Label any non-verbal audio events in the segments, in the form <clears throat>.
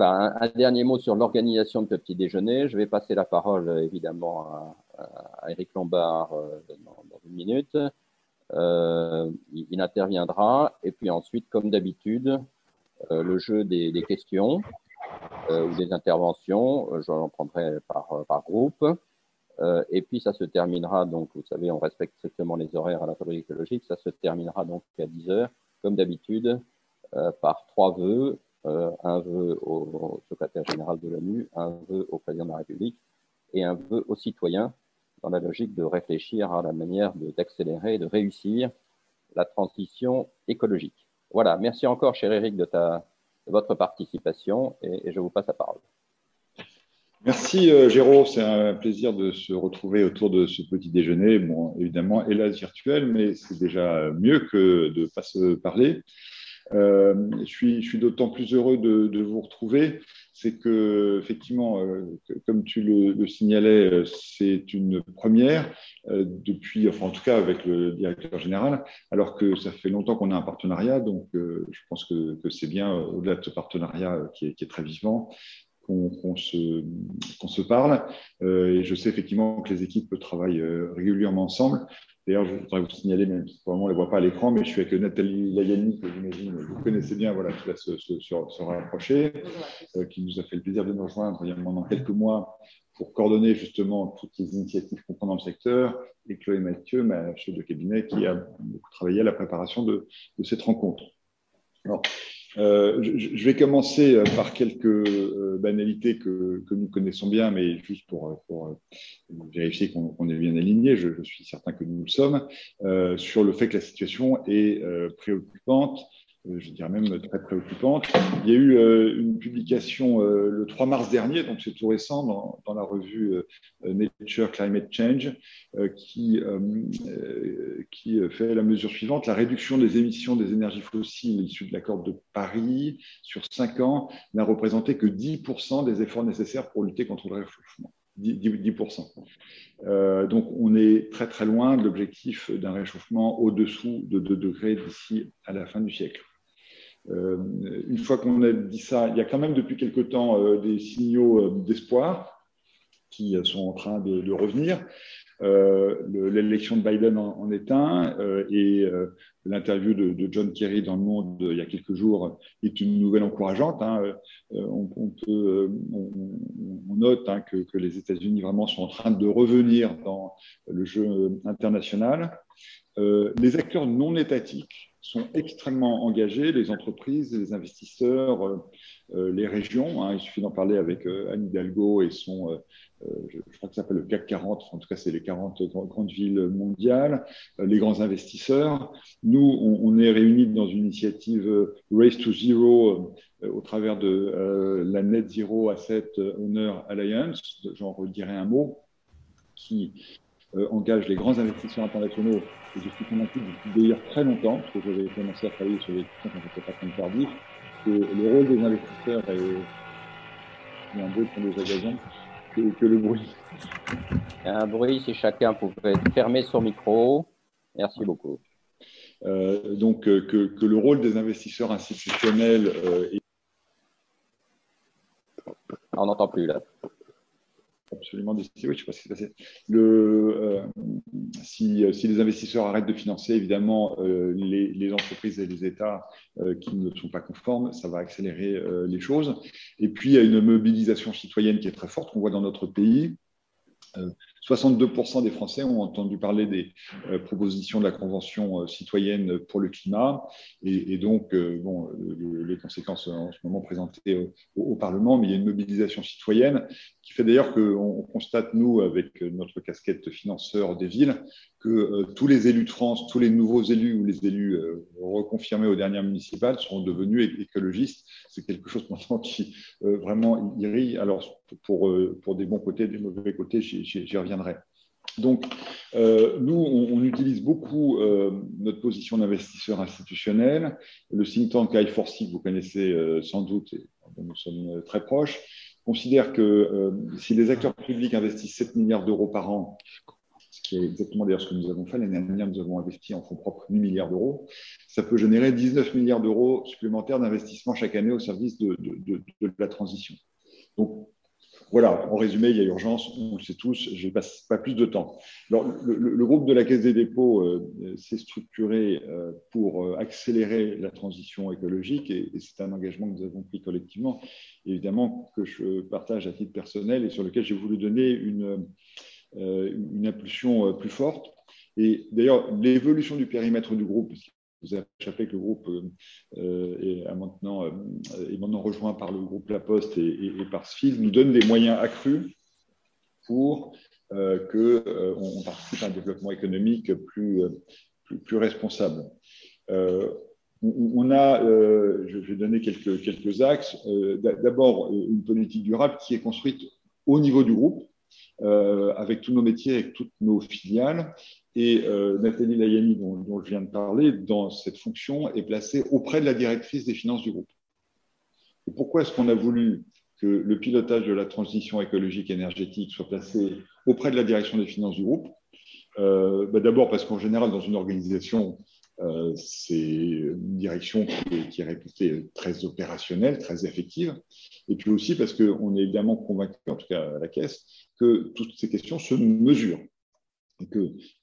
Voilà, un, dernier mot sur l'organisation de ce petit déjeuner. Je vais passer la parole évidemment à, Eric Lombard dans, une minute. il, interviendra et puis ensuite, comme d'habitude, le jeu des, questions ou des interventions. Je l'en prendrai par, par groupe. Euh, et puis, ça se terminera, donc, vous savez, on respecte strictement les horaires à la fabrique écologique, ça se terminera donc à 10 heures, comme d'habitude, euh, par trois vœux. Euh, un vœu au, secrétaire général de l'ONU, un vœu au président de la République et un vœu aux citoyens dans la logique de réfléchir à la manière d'accélérer et de réussir la transition écologique. Voilà, merci encore, cher Eric, de, ta, votre participation et, et je vous passe la parole. Merci euh, Géraud, c'est un plaisir de se retrouver autour de ce petit déjeuner. Bon, évidemment, hélas virtuel, mais c'est déjà mieux que de ne pas se parler. Euh, je suis, d'autant plus heureux de, vous retrouver, c'est que effectivement, euh, comme tu le, signalais, c'est une première euh, depuis, enfin en tout cas avec le directeur général, alors que ça fait longtemps qu'on a un partenariat, donc euh, je pense que, c'est bien au-delà de ce partenariat qui est très vivant qu'on se, se, parle. Euh, et je sais effectivement que les équipes travaillent euh, régulièrement ensemble. D'ailleurs, je voudrais vous signaler, même si on ne les voit pas à l'écran, mais je suis avec Nathalie Layani, que j'imagine vous connaissez bien, voilà, qui va se, se, rapprocher, euh, qui nous a fait le plaisir de nous rejoindre il y a maintenant quelques mois pour coordonner justement toutes les initiatives qu'on prend dans le secteur, et Chloé Mathieu, ma chef de cabinet, qui a beaucoup travaillé à la préparation de, de cette rencontre. Alors, euh, je, vais commencer euh, par quelques euh, banalités que, nous connaissons bien, mais juste pour, vérifier qu'on est bien aligné, je, je, suis certain que nous le sommes, sur le fait que la situation est préoccupante euh, je dirais même très préoccupante. Il y a eu euh, une publication euh, le 3 mars dernier, donc c'est tout récent, dans, la revue Nature Climate Change, qui, fait la mesure suivante. La réduction des émissions des énergies fossiles issues de l'accord de Paris sur 5 ans n'a représenté que 10% des efforts nécessaires pour lutter contre le réchauffement. 10%. Euh, donc on est très très loin de l'objectif d'un réchauffement au-dessous de 2 degrés d'ici à la fin du siècle. Euh, une fois qu'on a dit ça, il y a quand même depuis quelque temps euh, des signaux euh, d'espoir qui sont en train de, revenir. L'élection de Biden en, est un et l'interview de, John Kerry dans Le Monde il y a quelques jours est une nouvelle encourageante. Hein. On, note hein, que, les États-Unis vraiment sont en train de revenir dans le jeu international. les acteurs non étatiques sont extrêmement engagés, les entreprises, les investisseurs, euh, euh, les régions. Hein. il suffit d'en parler avec euh, Anne Hidalgo et son, je, crois que ça s'appelle le CAC 40, en tout cas c'est les 40 grandes villes mondiales, les grands investisseurs. Nous, on, est réunis dans une initiative Race to Zero au travers de la Net Zero Asset Owner Alliance, j'en redirai un mot, qui euh, engage les grands investisseurs internationaux, et je suis convaincu depuis d'ailleurs très longtemps, parce que j'avais commencé à travailler sur les questions quand j'étais patron de tardif, que le rôle des investisseurs est, il y a un bruit pour les que, que le bruit. Un bruit, si chacun pouvait fermer son micro. Merci beaucoup. Euh, donc, euh, que, que, le rôle des investisseurs institutionnels est... On n'entend plus là absolument décidé. Oui, je sais pas ce qui s'est passé. Le, euh, si, si, les investisseurs arrêtent de financer, évidemment, euh, les, les, entreprises et les États euh, qui ne sont pas conformes, ça va accélérer les choses. Et puis, il y a une mobilisation citoyenne qui est très forte qu'on voit dans notre pays. 62% des Français ont entendu parler des euh, propositions de la Convention euh, citoyenne pour le climat et, donc, euh, bon, les conséquences en ce moment présentées au, Parlement, mais il y a une mobilisation citoyenne qui fait d'ailleurs qu'on constate, nous, avec notre casquette financeur des villes, que tous les élus de France, tous les nouveaux élus ou les élus reconfirmés aux dernières municipales sont devenus écologistes. C'est quelque chose maintenant qui vraiment irrite. Alors, pour, pour des bons côtés, des mauvais côtés, j'y reviens donc, euh, nous, on, utilise beaucoup euh, notre position d'investisseur institutionnel. Le think tank I4C, que vous connaissez euh, sans doute, et nous sommes très proches, considère que si les acteurs publics investissent 7 milliards d'euros par an, ce c'est exactement d'ailleurs ce que nous avons fait. L'année dernière, nous avons investi en fonds propres 8 milliards d'euros. Ça peut générer 19 milliards d'euros supplémentaires d'investissement chaque année au service de, la transition. Voilà, en résumé, il y a urgence, on le sait tous, je ne passe pas plus de temps. Alors, le, groupe de la Caisse des dépôts euh, s'est structuré euh, pour euh, accélérer la transition écologique et, c'est un engagement que nous avons pris collectivement, évidemment, que je partage à titre personnel et sur lequel j'ai voulu donner une, impulsion plus forte. Et d'ailleurs, l'évolution du périmètre du groupe, vous avez échappé que le groupe euh, est, maintenant, est, maintenant, rejoint par le groupe La Poste et, par SFIL, nous donne des moyens accrus pour qu'on participe à un développement économique plus, responsable. on a, je vais donner quelques, axes. D'abord, une politique durable qui est construite au niveau du groupe, euh, avec tous nos métiers, avec toutes nos filiales. Et euh, Nathalie Layani, dont, je viens de parler, dans cette fonction, est placée auprès de la directrice des finances du groupe. Et pourquoi est-ce qu'on a voulu que le pilotage de la transition écologique et énergétique soit placé auprès de la direction des finances du groupe? Euh, bah, D'abord parce qu'en général, dans une organisation, euh, c'est une direction qui est, réputée très opérationnelle, très effective. Et puis aussi parce qu'on est évidemment convaincu, en tout cas à la Caisse, que toutes ces questions se mesurent. Et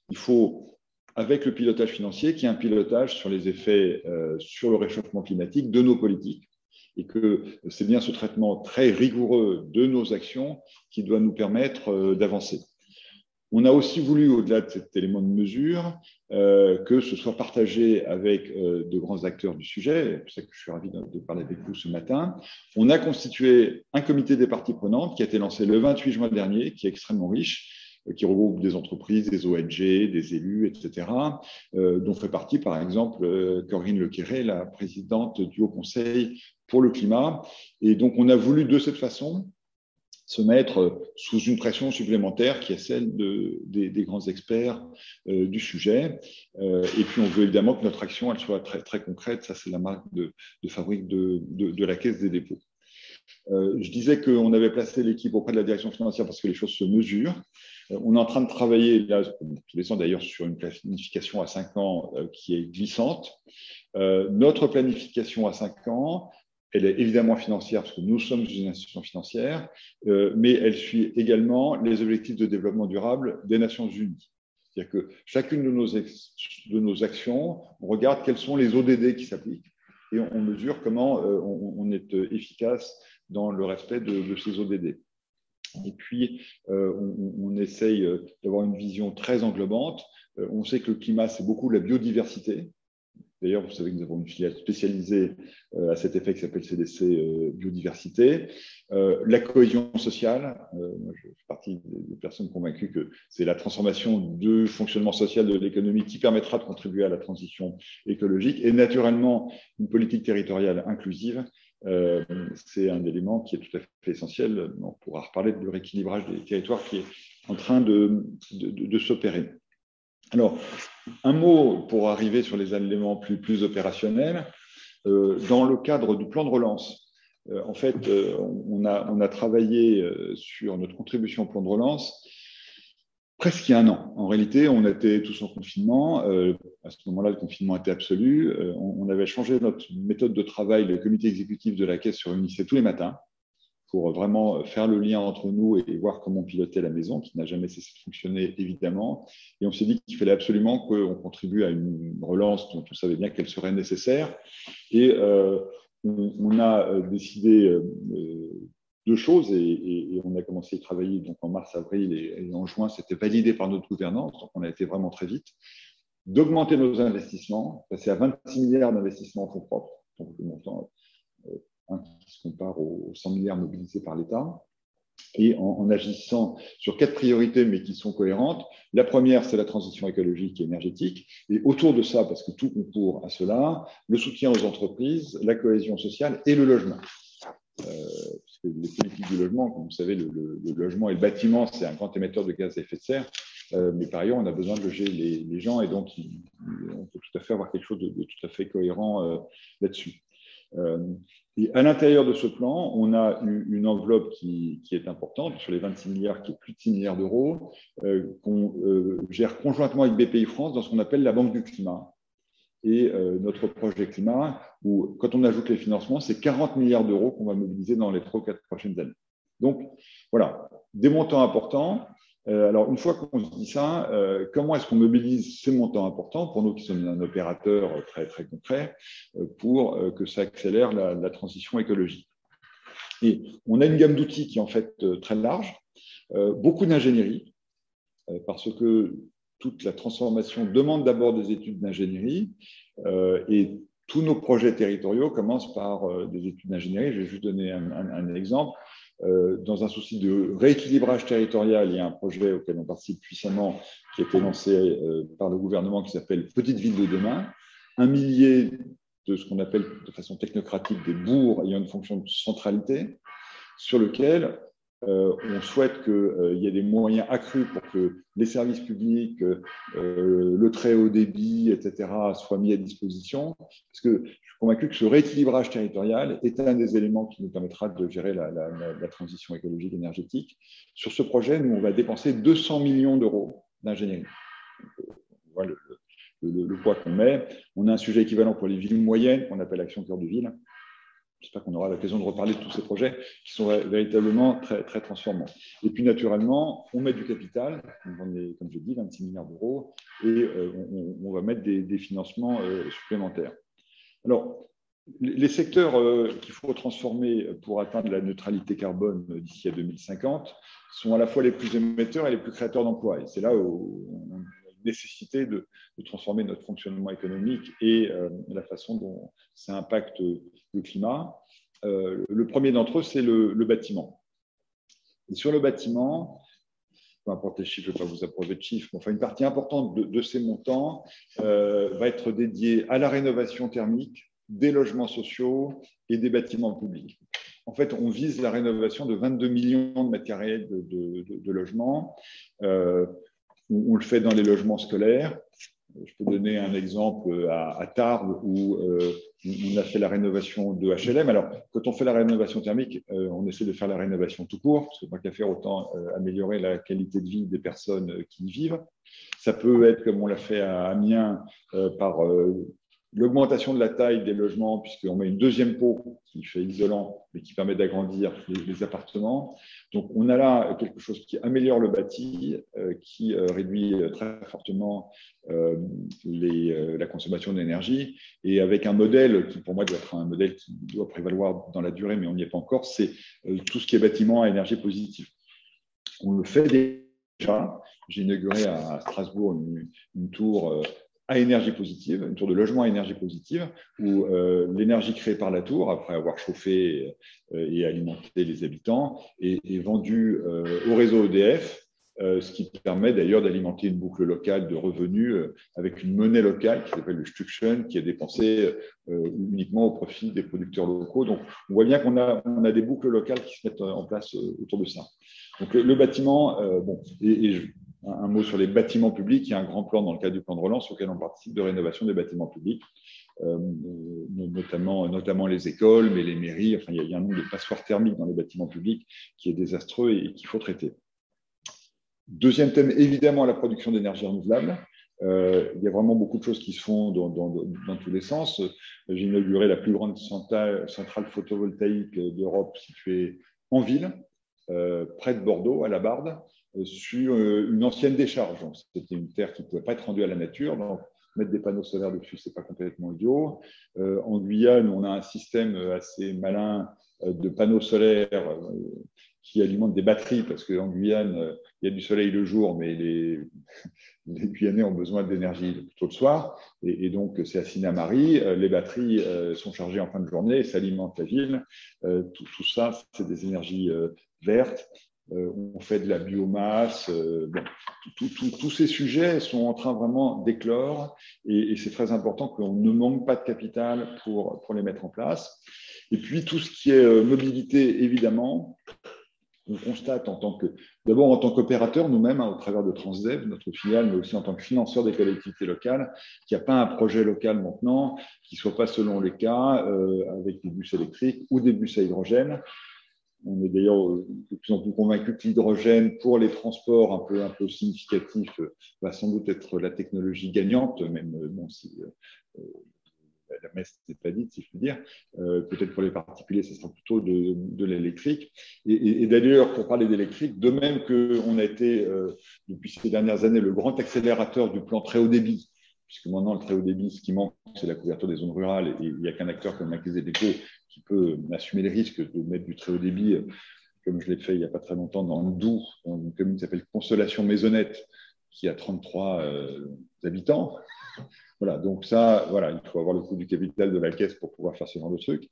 qu'il faut, avec le pilotage financier, qu'il y ait un pilotage sur les effets euh, sur le réchauffement climatique de nos politiques. Et que c'est bien ce traitement très rigoureux de nos actions qui doit nous permettre euh, d'avancer. On a aussi voulu, au-delà de cet élément de mesure, euh, que ce soit partagé avec de grands acteurs du sujet. C'est pour ça que je suis ravi de, parler avec vous ce matin. On a constitué un comité des parties prenantes qui a été lancé le 28 juin dernier, qui est extrêmement riche, qui regroupe des entreprises, des ONG, des élus, etc., dont fait partie, par exemple, Corinne Lequéré, la présidente du Haut Conseil pour le climat. Et donc, on a voulu de cette façon se mettre sous une pression supplémentaire qui est celle de, des, grands experts euh, du sujet. Euh, et puis, on veut évidemment que notre action elle soit très, très concrète. Ça, c'est la marque de, fabrique de, la Caisse des dépôts. Euh, je disais qu'on avait placé l'équipe auprès de la direction financière parce que les choses se mesurent. On est en train de travailler, là, tous les ans d'ailleurs, sur une planification à 5 ans qui est glissante. notre planification à 5 ans, elle est évidemment financière parce que nous sommes une institution financière, euh, mais elle suit également les objectifs de développement durable des Nations Unies. C'est-à-dire que chacune de nos, de actions, on regarde quels sont les ODD qui s'appliquent et on, mesure comment euh, on, est euh, efficace dans le respect de, ces ODD. Et puis, on, on, essaye d'avoir une vision très englobante. on sait que le climat, c'est beaucoup la biodiversité. D'ailleurs, vous savez que nous avons une filiale spécialisée euh, à cet effet qui s'appelle CDC euh, Biodiversité. Euh, la cohésion sociale, je fais partie des personnes convaincues que c'est la transformation du fonctionnement social de l'économie qui permettra de contribuer à la transition écologique. Et naturellement, une politique territoriale inclusive, c'est un élément qui est tout à fait essentiel. On pourra reparler du rééquilibrage des territoires qui est en train de, de, de s'opérer. Alors, un mot pour arriver sur les éléments plus, opérationnels. Euh, dans le cadre du plan de relance, euh, en fait, euh, on, a, travaillé sur notre contribution au plan de relance presque il y a un an. En réalité, on était tous en confinement. à ce moment-là, le confinement était absolu. On, on, avait changé notre méthode de travail. Le comité exécutif de la Caisse se réunissait tous les matins pour vraiment faire le lien entre nous et voir comment piloter la maison, qui n'a jamais cessé de fonctionner, évidemment. Et on s'est dit qu'il fallait absolument qu'on contribue à une relance dont on savait bien qu'elle serait nécessaire. Et euh, on, a euh, décidé euh, deux choses et, on a commencé à y travailler donc en mars, avril et, en juin. C'était validé par notre gouvernance, donc on a été vraiment très vite. D'augmenter nos investissements, passer à 26 milliards d'investissements en fonds propres, donc le montant qui se compare aux 100 milliards mobilisés par l'État, et en, agissant sur quatre priorités, mais qui sont cohérentes. La première, c'est la transition écologique et énergétique, et autour de ça, parce que tout concourt à cela, le soutien aux entreprises, la cohésion sociale et le logement. Euh, parce que les politiques du logement, comme vous savez, le, logement et le bâtiment, c'est un grand émetteur de gaz à effet de serre, euh, mais par ailleurs, on a besoin de loger les, gens, et donc on peut tout à fait avoir quelque chose de, tout à fait cohérent euh, là-dessus. et à l'intérieur de ce plan, on a une enveloppe qui, est importante, sur les 26 milliards, qui est plus de 6 milliards d'euros, qu'on gère conjointement avec BPI France dans ce qu'on appelle la Banque du climat et notre projet climat, où quand on ajoute les financements, c'est 40 milliards d'euros qu'on va mobiliser dans les 3 ou 4 prochaines années. Donc voilà, des montants importants. Euh, alors, une fois qu'on se dit ça, euh, comment est-ce qu'on mobilise ces montants importants pour nous qui sommes un opérateur très, très concret euh, pour que ça accélère la, transition écologique? Et on a une gamme d'outils qui est en fait très large, beaucoup d'ingénierie, parce que toute la transformation demande d'abord des études d'ingénierie et tous nos projets territoriaux commencent par des études d'ingénierie. Je vais juste donner un exemple. Euh, dans un souci de rééquilibrage territorial, il y a un projet auquel on participe puissamment qui a été lancé euh, par le gouvernement qui s'appelle Petite ville de demain. Un millier de ce qu'on appelle de façon technocratique des bourgs ayant une fonction de centralité, sur lequel euh, on souhaite qu'il euh, y ait des moyens accrus pour que les services publics, euh, le très haut débit, etc., soient mis à disposition. Parce que je suis convaincu que ce rééquilibrage territorial est un des éléments qui nous permettra de gérer la, transition écologique énergétique. Sur ce projet, nous, on va dépenser 200 millions d'euros d'ingénierie. Voilà le, le, poids qu'on met. On a un sujet équivalent pour les villes moyennes, qu'on appelle Action Cœur de Ville. J'espère qu'on aura l'occasion de reparler de tous ces projets qui sont véritablement très, très transformants. Et puis, naturellement, on met du capital, comme je dis, 26 milliards d'euros, et euh, on, va mettre des, financements euh, supplémentaires. Alors, les secteurs euh, qu'il faut transformer pour atteindre la neutralité carbone d'ici à 2050 sont à la fois les plus émetteurs et les plus créateurs d'emplois. Et c'est là où nécessité de, transformer notre fonctionnement économique et la façon dont ça impacte le climat. Euh, le premier d'entre eux, c'est le, bâtiment. Sur le bâtiment, peu importe les chiffres, je ne vais pas vous approuver de chiffres, mais enfin, une partie importante de, ces montants euh, va être dédiée à la rénovation thermique des logements sociaux et des bâtiments publics. En fait, on vise la rénovation de 22 millions de mètres carrés de, logements. Euh, on, le fait dans les logements scolaires, je peux donner un exemple à, Tarbes où euh, on a fait la rénovation de HLM. Alors, quand on fait la rénovation thermique, euh, on essaie de faire la rénovation tout court, parce que tant qu'à faire, autant euh, améliorer la qualité de vie des personnes qui y vivent. Ça peut être, comme on l'a fait à Amiens, par l'augmentation de la taille des logements, puisqu'on met une deuxième peau qui fait isolant, mais qui permet d'agrandir les, appartements. Donc, on a là quelque chose qui améliore le bâti, euh, qui euh, réduit euh, très fortement la consommation d'énergie, et avec un modèle qui, pour moi, doit être un modèle qui doit prévaloir dans la durée, mais on n'y est pas encore, c'est tout ce qui est bâtiment à énergie positive. On le fait déjà. J'ai inauguré à Strasbourg une, une tour à énergie positive, une tour de logement à énergie positive, où euh, l'énergie créée par la tour, après avoir chauffé euh, et alimenté les habitants, est, vendue euh, au réseau EDF, ce qui permet d'ailleurs d'alimenter une boucle locale de revenus avec une monnaie locale qui s'appelle le Stuction, qui est dépensée uniquement au profit des producteurs locaux. Donc, on voit bien qu'on a, des boucles locales qui se mettent en place autour de ça. Donc, le, bâtiment, bon, et, et un mot sur les bâtiments publics. Il y a un grand plan dans le cadre du plan de relance auquel on participe de rénovation des bâtiments publics, euh, notamment, notamment les écoles, mais les mairies. Enfin, il y, a, un nombre de passoires thermiques dans les bâtiments publics qui est désastreux et, qu'il faut traiter. Deuxième thème, évidemment, la production d'énergie renouvelable. Euh, il y a vraiment beaucoup de choses qui se font dans, tous les sens. J'ai inauguré la plus grande centrale, photovoltaïque d'Europe située en ville, euh, près de Bordeaux, à la Barde, euh, sur euh, une ancienne décharge. C'était une terre qui ne pouvait pas être rendue à la nature. Donc, mettre des panneaux solaires dessus, ce n'est pas complètement idiot. en Guyane, on a un système assez malin de panneaux solaires qui alimentent des batteries, parce qu'en Guyane, il y a du soleil le jour, mais les, <laughs> Guyanais ont besoin d'énergie plutôt le soir. Et, donc, c'est à Sinamari. Les batteries sont chargées en fin de journée et ça alimente la ville. Tout, ça, c'est des énergies vertes euh, on fait de la biomasse. Euh, tous ces sujets sont en train vraiment d'éclore et, c'est très important qu'on ne manque pas de capital pour, les mettre en place. Et puis tout ce qui est euh, mobilité, évidemment, on constate en tant que, d'abord en tant qu'opérateur nous-mêmes, hein, au travers de Transdev, notre filiale, mais aussi en tant que financeur des collectivités locales, qu'il n'y a pas un projet local maintenant qui ne soit pas selon les cas euh, avec des bus électriques ou des bus à hydrogène. On est d'ailleurs de plus en plus convaincu que l'hydrogène pour les transports un peu, un peu significatifs va sans doute être la technologie gagnante, même bon, si la messe n'est pas dite, si je puis dire. Euh, peut-être pour les particuliers, ce sera plutôt de, l'électrique. Et, d'ailleurs, pour parler d'électrique, de même qu'on a été, euh, depuis ces dernières années, le grand accélérateur du plan très haut débit, puisque maintenant, le très haut débit, ce qui manque, c'est la couverture des zones rurales, et il n'y a qu'un acteur comme la Caisse des dépôts qui peut assumer les risques de mettre du très haut débit, comme je l'ai fait il n'y a pas très longtemps dans le Doubs, dans une commune qui s'appelle Consolation Maisonnette, qui a 33 euh, habitants. Voilà, donc ça, voilà, il faut avoir le coût du capital de la caisse pour pouvoir faire ce genre de truc.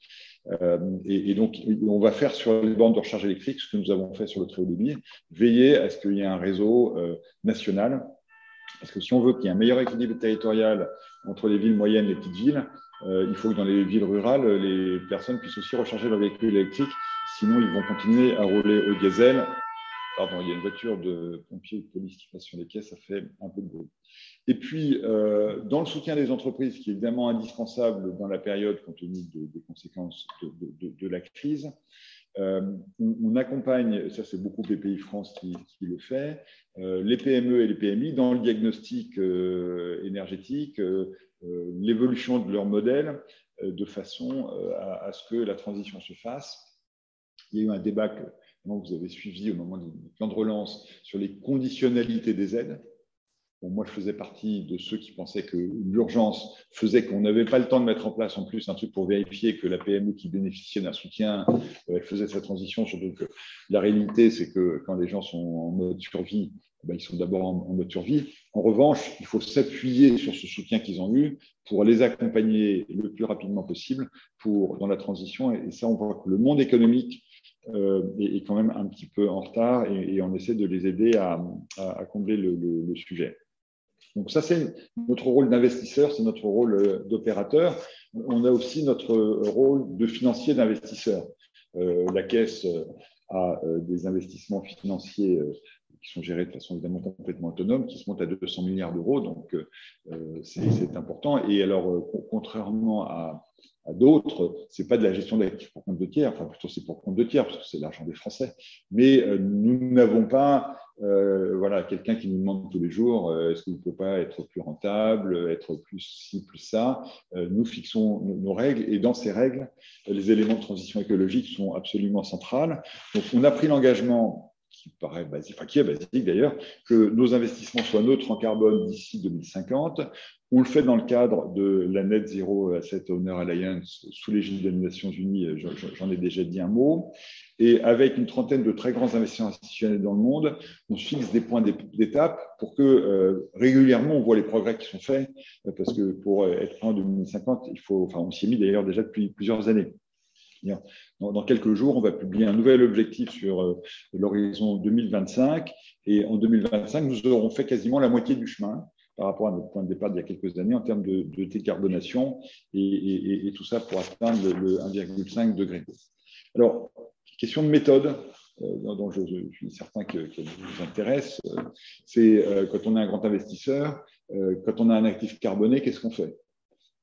Euh, et, donc, on va faire sur les bornes de recharge électrique ce que nous avons fait sur le très haut débit, veiller à ce qu'il y ait un réseau euh, national. Parce que si on veut qu'il y ait un meilleur équilibre territorial entre les villes moyennes et les petites villes, euh, il faut que dans les villes rurales, les personnes puissent aussi recharger leur véhicule électrique. Sinon, ils vont continuer à rouler au diesel. Pardon, il y a une voiture de pompiers ou de police qui passe sur les quais, ça fait un peu de bruit. Et puis, euh, dans le soutien des entreprises, qui est évidemment indispensable dans la période compte tenu des conséquences de, la crise, euh, on, accompagne, ça c'est beaucoup BPI France qui, le fait, euh, les PME et les PMI dans le diagnostic énergétique, l'évolution de leur modèle, de façon à, ce que la transition se fasse. Il y a eu un débat que vous avez suivi au moment du plan de relance sur les conditionnalités des aides moi, je faisais partie de ceux qui pensaient que l'urgence faisait qu'on n'avait pas le temps de mettre en place en plus un truc pour vérifier que la PME qui bénéficiait d'un soutien, euh, faisait sa transition. Surtout que la réalité, c'est que quand les gens sont en mode survie, ben, ils sont d'abord en, mode survie. En revanche, il faut s'appuyer sur ce soutien qu'ils ont eu pour les accompagner le plus rapidement possible pour, dans la transition. Et, ça, on voit que le monde économique euh, est, quand même un petit peu en retard et, on essaie de les aider à, combler le sujet. Donc ça, c'est notre rôle d'investisseur, c'est notre rôle euh, d'opérateur. On a aussi notre rôle de financier d'investisseur. Euh, la Caisse euh, a des investissements financiers qui sont gérés de façon évidemment complètement autonome, qui se montent à 200 milliards d'euros, donc c'est important. Et alors, contrairement à, à d'autres, ce n'est pas de la gestion d'actifs pour compte de tiers, enfin plutôt c'est pour compte de tiers, parce que c'est l'argent des Français. Mais euh, nous n'avons pas euh, voilà, quelqu'un qui nous demande tous les jours euh, est-ce que vous ne pouvez pas être plus rentable, être plus ci, plus ça? nous fixons nos, règles et dans ces règles, les éléments de transition écologique sont absolument centrales. Donc on a pris l'engagement qui paraît basique, enfin qui est basique d'ailleurs, que nos investissements soient neutres en carbone d'ici 2050. On le fait dans le cadre de la Net Zero Asset Owner Alliance sous l'égide des Nations Unies, j'en ai déjà dit un mot. Et avec une trentaine de très grands investisseurs institutionnels dans le monde, on fixe des points d'étape pour que euh, régulièrement on voit les progrès qui sont faits, parce que pour être en 2050, il faut, enfin on s'y est mis d'ailleurs déjà depuis plusieurs années. Dans, quelques jours, on va publier un nouvel objectif sur euh, l'horizon 2025. Et en 2025, nous aurons fait quasiment la moitié du chemin par rapport à notre point de départ d'il y a quelques années en termes de, décarbonation et, tout ça pour atteindre le, 1,5 degré. Alors, question de méthode, euh, dont je, suis certain qu'elle vous intéresse, euh, c'est quand on est un grand investisseur, quand on a un actif carboné, qu'est-ce qu'on fait?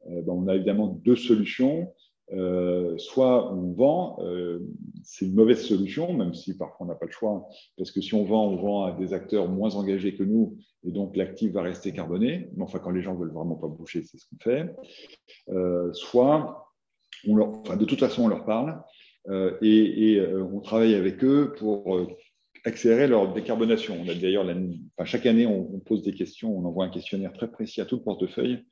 Ben, On a évidemment deux solutions. Euh, soit on vend, euh, c'est une mauvaise solution, même si parfois on n'a pas le choix, parce que si on vend, on vend à des acteurs moins engagés que nous, et donc l'actif va rester carboné. Mais enfin, quand les gens veulent vraiment pas boucher, c'est ce qu'on fait. Euh, soit, on leur, enfin, de toute façon, on leur parle et, on travaille avec eux pour accélérer leur décarbonation. On a d'ailleurs, chaque année, on pose des questions, on envoie un questionnaire très précis à tout le portefeuille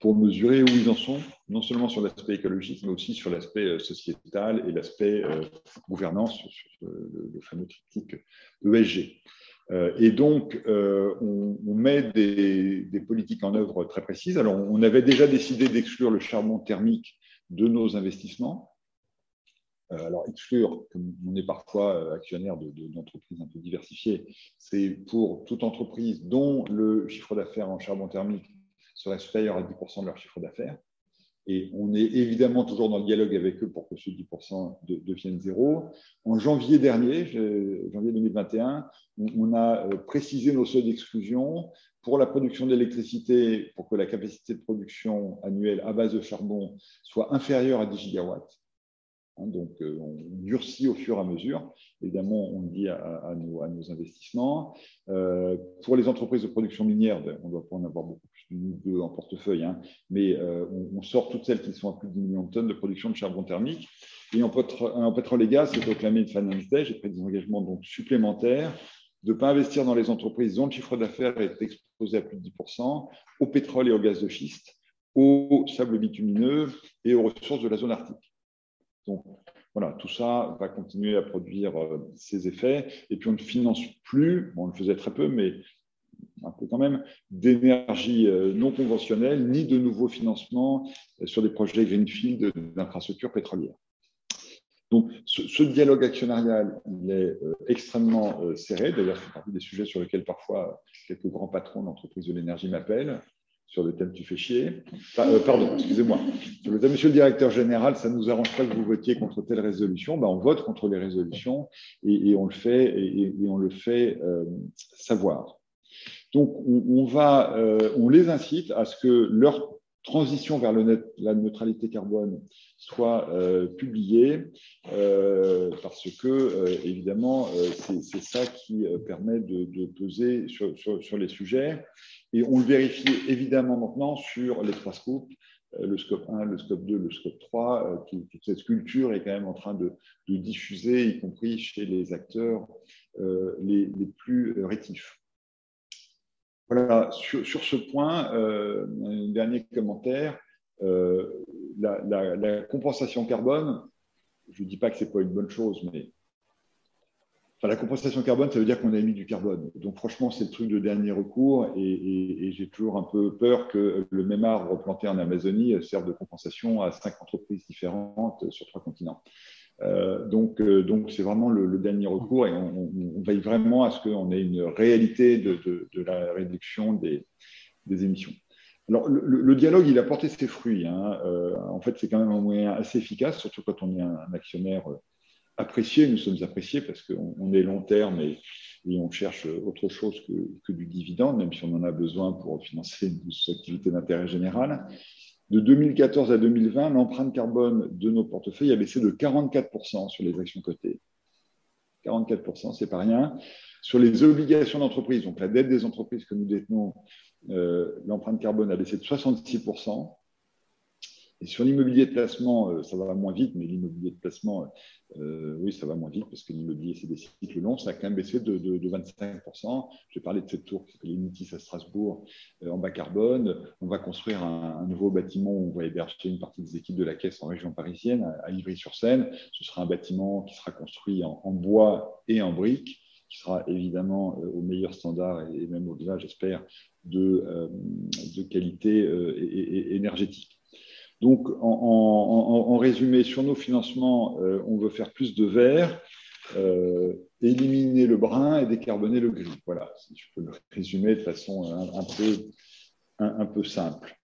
pour mesurer où ils en sont, non seulement sur l'aspect écologique, mais aussi sur l'aspect euh, sociétal et l'aspect euh, gouvernance, sur le, fameux triptyque ESG. Euh, et donc, on, met des, politiques en œuvre très précises. Alors, on avait déjà décidé d'exclure le charbon thermique de nos investissements. alors, exclure, comme on est parfois actionnaire d'entreprises un peu diversifiées, c'est pour toute entreprise dont le chiffre d'affaires en charbon thermique serait supérieur à 10% de leur chiffre d'affaires. Et on est évidemment toujours dans le dialogue avec eux pour que ce 10% devienne zéro. En janvier dernier, janvier 2021, on, a euh, précisé nos seuils d'exclusion pour la production d'électricité, pour que la capacité de production annuelle à base de charbon soit inférieure à 10 gigawatts. Hein, donc, euh, on durcit au fur et à mesure. Évidemment, on le dit à, nos, investissements. Euh, pour les entreprises de production minière, ben, on ne doit pas en avoir beaucoup plus de en portefeuille, hein, mais euh, on, sort toutes celles qui sont à plus de 10 millions de tonnes de production de charbon thermique. Et en, pétrole et gaz, c'est proclamé une finance day. J'ai pris des engagements donc, supplémentaires de ne pas investir dans les entreprises dont le chiffre d'affaires est exposé à plus de 10%, au pétrole et au gaz de schiste, au sable bitumineux et aux ressources de la zone arctique. Donc, voilà, tout ça va continuer à produire euh, ses effets. Et puis, on ne finance plus, on le faisait très peu, mais un peu quand même, d'énergie euh, non conventionnelle, ni de nouveaux financements euh, sur des projets Greenfield d'infrastructures pétrolières. Donc, ce, dialogue actionnarial, il est extrêmement serré. D'ailleurs, c'est partie des sujets sur lesquels parfois quelques grands patrons d'entreprises de l'énergie m'appellent sur le thème tu fais chier. Euh, pardon, excusez-moi. Sur le thème, monsieur le directeur général, ça ne nous arrange pas que vous votiez contre telle résolution. Ben, on vote contre les résolutions et, on le fait, et, on le fait euh, savoir. Donc, on, va, euh, on les incite à ce que leur transition vers la neutralité carbone soit publiée parce que, évidemment, c'est ça qui permet de, peser sur, les sujets. Et on le vérifie évidemment maintenant sur les trois scopes, euh, le scope 1, le scope 2, le scope 3. Euh, toute cette culture est quand même en train de, diffuser, y compris chez les acteurs euh, les, plus rétifs. Voilà, sur, ce point, un dernier commentaire. La, la, compensation carbone, je ne dis pas que ce n'est pas une bonne chose, mais la compensation carbone, ça veut dire qu'on a émis du carbone. Donc, franchement, c'est le truc de dernier recours et, j'ai toujours un peu peur que le même arbre planté en Amazonie serve de compensation à cinq entreprises différentes sur trois continents. Euh, donc, euh, donc, c'est vraiment le, dernier recours et on, veille vraiment à ce qu'on ait une réalité de, la réduction des, émissions. Alors, le, dialogue, il a porté ses fruits. Hein. Euh, en fait, c'est quand même un moyen assez efficace, surtout quand on est un, actionnaire appréciés, nous sommes appréciés parce qu'on est long terme et, on cherche autre chose que, du dividende, même si on en a besoin pour financer nos activités d'intérêt général. De 2014 à 2020, l'empreinte carbone de nos portefeuilles a baissé de 44% sur les actions cotées. 44%, c'est pas rien. Sur les obligations d'entreprise, donc la dette des entreprises que nous détenons, euh, l'empreinte carbone a baissé de 66%. Et sur l'immobilier de placement, euh, ça va moins vite, mais l'immobilier de placement, euh, oui, ça va moins vite parce que l'immobilier, c'est des cycles longs. Ça a quand même baissé de, 25%. J'ai parlé de cette tour qui s'appelle Initis à Strasbourg euh, en bas carbone. On va construire un, nouveau bâtiment où on va héberger une partie des équipes de la Caisse en région parisienne, à, Ivry-sur-Seine. Ce sera un bâtiment qui sera construit en, bois et en briques qui sera évidemment au meilleur standard et, même au-delà, j'espère, de, qualité énergétique. Donc, en, résumé, sur nos financements, euh, on veut faire plus de vert, euh, éliminer le brun et décarboner le gris. Voilà, si je peux le résumer de façon un, peu, un, peu, simple.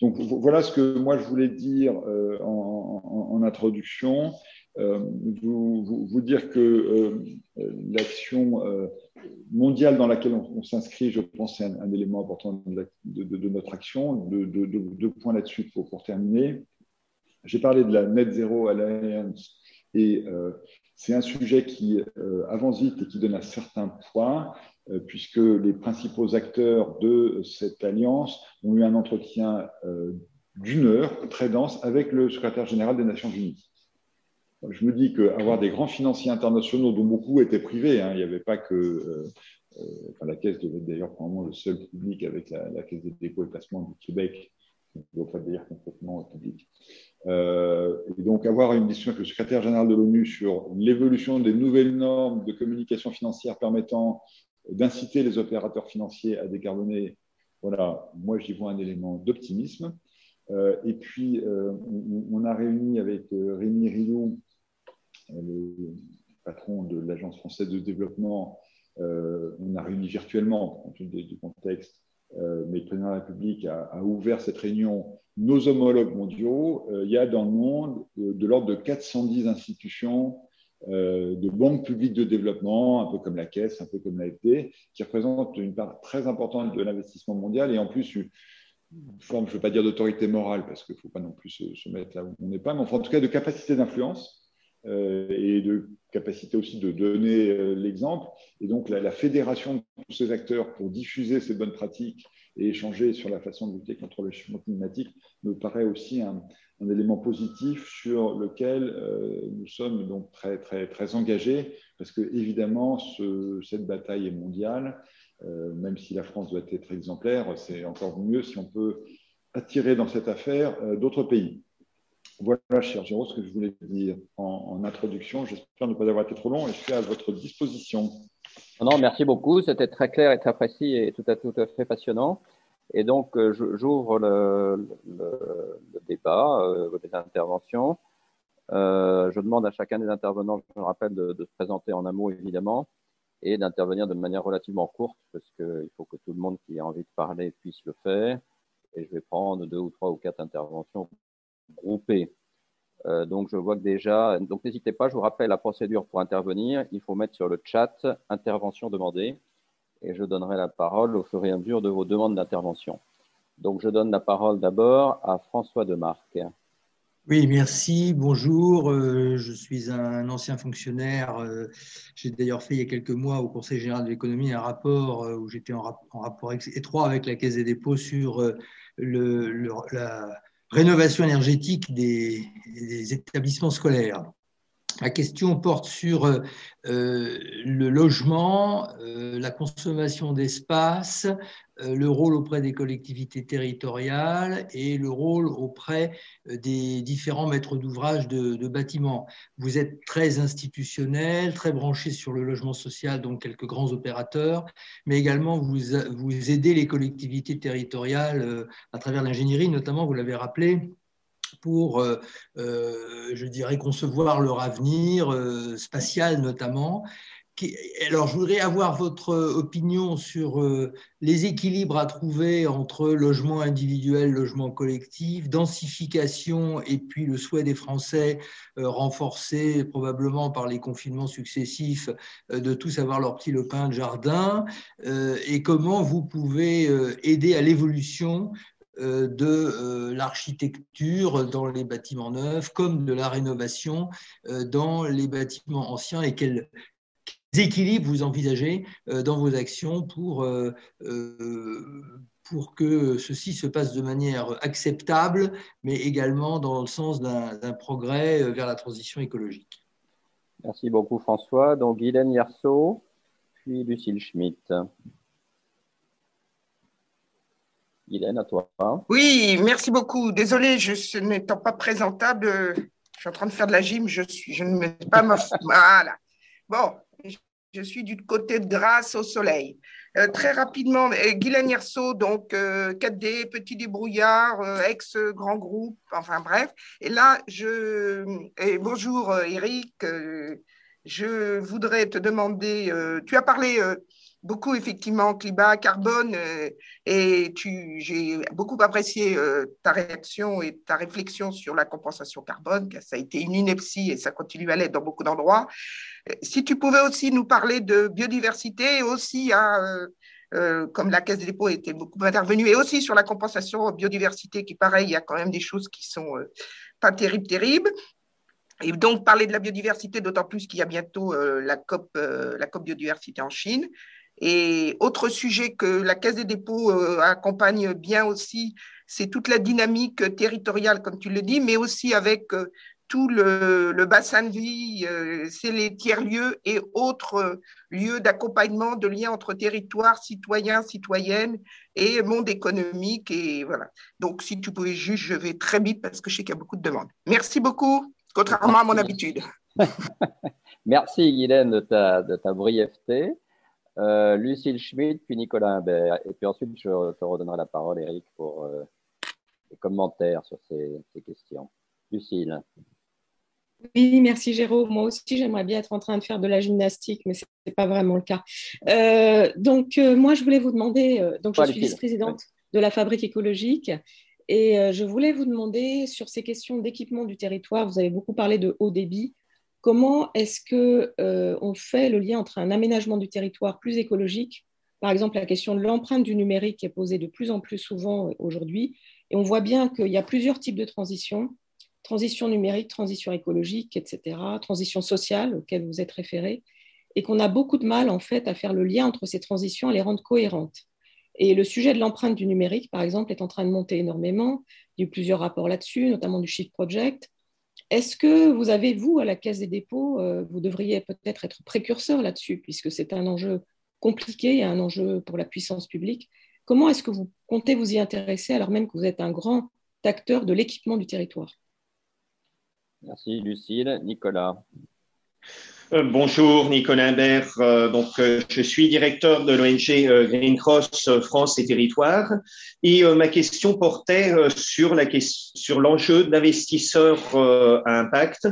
Donc, voilà ce que moi je voulais dire euh, en, introduction. Vous, vous, dire que l'action mondiale dans laquelle on, s'inscrit, je pense, c'est un, élément important de, notre action. Deux points là-dessus pour, terminer. J'ai parlé de la Net Zero Alliance et euh, c'est un sujet qui euh, avance vite et qui donne un certain poids, euh, puisque les principaux acteurs de cette alliance ont eu un entretien d'une heure très dense avec le secrétaire général des Nations Unies je me dis qu'avoir des grands financiers internationaux, dont beaucoup étaient privés, hein, il n'y avait pas que. Euh, euh, la Caisse devait d'ailleurs probablement le seul public avec la, Caisse des dépôts et placements du Québec, qui doit pas dire complètement public. Euh, et donc, avoir une discussion avec le secrétaire général de l'ONU sur l'évolution des nouvelles normes de communication financière permettant d'inciter les opérateurs financiers à décarboner, voilà, moi j'y vois un élément d'optimisme. et puis, on, a réuni avec Rémi Rioux, le patron de l'Agence française de développement, euh, on a réuni virtuellement, compte tenu du contexte, mais le président de la République a, ouvert cette réunion, nos homologues mondiaux, il y a dans le monde de l'ordre de 410 institutions de banques publiques de développement, un peu comme la Caisse, un peu comme l'AFD, qui représentent une part très importante de l'investissement mondial et en plus une forme, je ne veux pas dire d'autorité morale, parce qu'il ne faut pas non plus se, mettre là où on n'est pas, mais en tout cas de capacité d'influence. euh, et de capacité aussi de donner euh, l'exemple. Et donc la, fédération de tous ces acteurs pour diffuser ces bonnes pratiques et échanger sur la façon de lutter contre le changement climatique me paraît aussi un, élément positif sur lequel euh, nous sommes donc très, très, engagés, parce que évidemment, ce, cette bataille est mondiale. même si la France doit être exemplaire, c'est encore mieux si on peut attirer dans cette affaire d'autres pays. Voilà, cher Géraud, ce que je voulais dire en, introduction. J'espère ne pas avoir été trop long et je suis à votre disposition. Non, merci beaucoup. C'était très clair et très précis et tout à, tout à fait passionnant. Et donc, euh, j'ouvre le, débat, euh, des interventions. Euh, je demande à chacun des intervenants, je me rappelle, de, se présenter en un mot, évidemment, et d'intervenir de manière relativement courte, parce qu'il faut que tout le monde qui a envie de parler puisse le faire. Et je vais prendre deux ou trois ou quatre interventions groupés. Euh, donc, je vois que déjà, donc n'hésitez pas, je vous rappelle la procédure pour intervenir. Il faut mettre sur le chat intervention demandée et je donnerai la parole au fur et à mesure de vos demandes d'intervention. Donc, je donne la parole d'abord à François Demarque. Oui, merci. Bonjour. Euh, je suis un ancien fonctionnaire. Euh, j'ai d'ailleurs fait il y a quelques mois au Conseil général de l'économie un rapport où j'étais en, rapport étroit avec la Caisse des dépôts sur le, la, rénovation énergétique des, établissements scolaires. La question porte sur euh, le logement, euh, la consommation d'espace, euh, le rôle auprès des collectivités territoriales et le rôle auprès des différents maîtres d'ouvrage de, bâtiments. Vous êtes très institutionnel, très branché sur le logement social, donc quelques grands opérateurs, mais également vous, vous aidez les collectivités territoriales à travers l'ingénierie, notamment, vous l'avez rappelé, pour, euh, euh, je dirais, concevoir leur avenir euh, spatial notamment. Alors, je voudrais avoir votre opinion sur les équilibres à trouver entre logement individuel, logement collectif, densification et puis le souhait des Français renforcé probablement par les confinements successifs de tous avoir leur petit lopin de jardin et comment vous pouvez aider à l'évolution de euh, l'architecture dans les bâtiments neufs comme de la rénovation euh, dans les bâtiments anciens et quels équilibres vous envisagez dans vos actions pour, pour que ceci se passe de manière acceptable, mais également dans le sens d'un progrès vers la transition écologique. Merci beaucoup François. Donc Guylaine Yerso, puis Lucille Schmitt. Hélène, à toi. Oui, merci beaucoup. Désolée, je n'étant pas présentable, je suis en train de faire de la gym, je, suis, je ne mets pas ma. <laughs> Voilà. Bon, je suis du côté de grâce au soleil. Euh, très rapidement, euh, Guylaine Yerso, donc 4D, euh, petit débrouillard, ex-grand groupe, enfin bref. Et là, je. Et bonjour Eric, je voudrais te demander, tu as parlé beaucoup effectivement climat, carbone, euh, et j'ai beaucoup apprécié euh, ta réaction et ta réflexion sur la compensation carbone, car ça a été une ineptie et ça continue à l'être dans beaucoup d'endroits. Euh, si tu pouvais aussi nous parler de biodiversité, aussi hein, comme la Caisse des dépôts était beaucoup intervenue, et aussi sur la compensation biodiversité, qui pareil, il y a quand même des choses qui sont pas terribles, terribles. Et donc, parler de la biodiversité, d'autant plus qu'il y a bientôt la, COP, la COP biodiversité en Chine. Et autre sujet que la Caisse des dépôts euh, accompagne bien aussi, c'est toute la dynamique territoriale, comme tu le dis, mais aussi avec euh, tout le, bassin de vie, euh, c'est les tiers-lieux et autres lieux d'accompagnement, de lien entre territoires, citoyens, citoyennes et monde économique. Et voilà. Donc, si tu pouvais juste, je vais très vite parce que je sais qu'il y a beaucoup de demandes. Merci beaucoup, contrairement à mon habitude. <laughs> Merci, Guylaine, de ta, de ta brièveté. Euh, Lucille Schmidt, puis Nicolas Imbert. Et puis ensuite, je te redonnerai la parole, Eric, pour les euh, commentaires sur ces, questions. Lucille. Oui, merci Jérôme. Moi aussi, j'aimerais bien être en train de faire de la gymnastique, mais ce n'est pas vraiment le cas. Euh, donc, euh, moi, je voulais vous demander, donc je suis vice-présidente de la Fabrique écologique, et je voulais vous demander sur ces questions d'équipement du territoire, vous avez beaucoup parlé de haut débit, comment est-ce qu'on fait le lien entre un aménagement du territoire plus écologique, par exemple la question de l'empreinte du numérique est posée de plus en plus souvent aujourd'hui, et on voit bien qu'il y a plusieurs types de transitions transition numérique, transition écologique, etc., transition sociale auquel vous êtes référé, et qu'on a beaucoup de mal en fait à faire le lien entre ces transitions et les rendre cohérentes. Et le sujet de l'empreinte du numérique, par exemple, est en train de monter énormément. Il y a eu plusieurs rapports là-dessus, notamment du Shift Project. Est-ce que vous avez, vous, à la Caisse des dépôts, euh, vous devriez peut-être être précurseur là-dessus, puisque c'est un enjeu compliqué un enjeu pour la puissance publique? Comment est-ce que vous comptez vous y intéresser alors même que vous êtes un grand acteur de l'équipement du territoire? Merci Lucille. Nicolas. Euh, bonjour, Nicolas Imbert. Euh, donc, euh, je suis directeur de l'ONG Green Cross France et Territoires. Et ma question portait sur la sur l'enjeu d'investisseurs à impact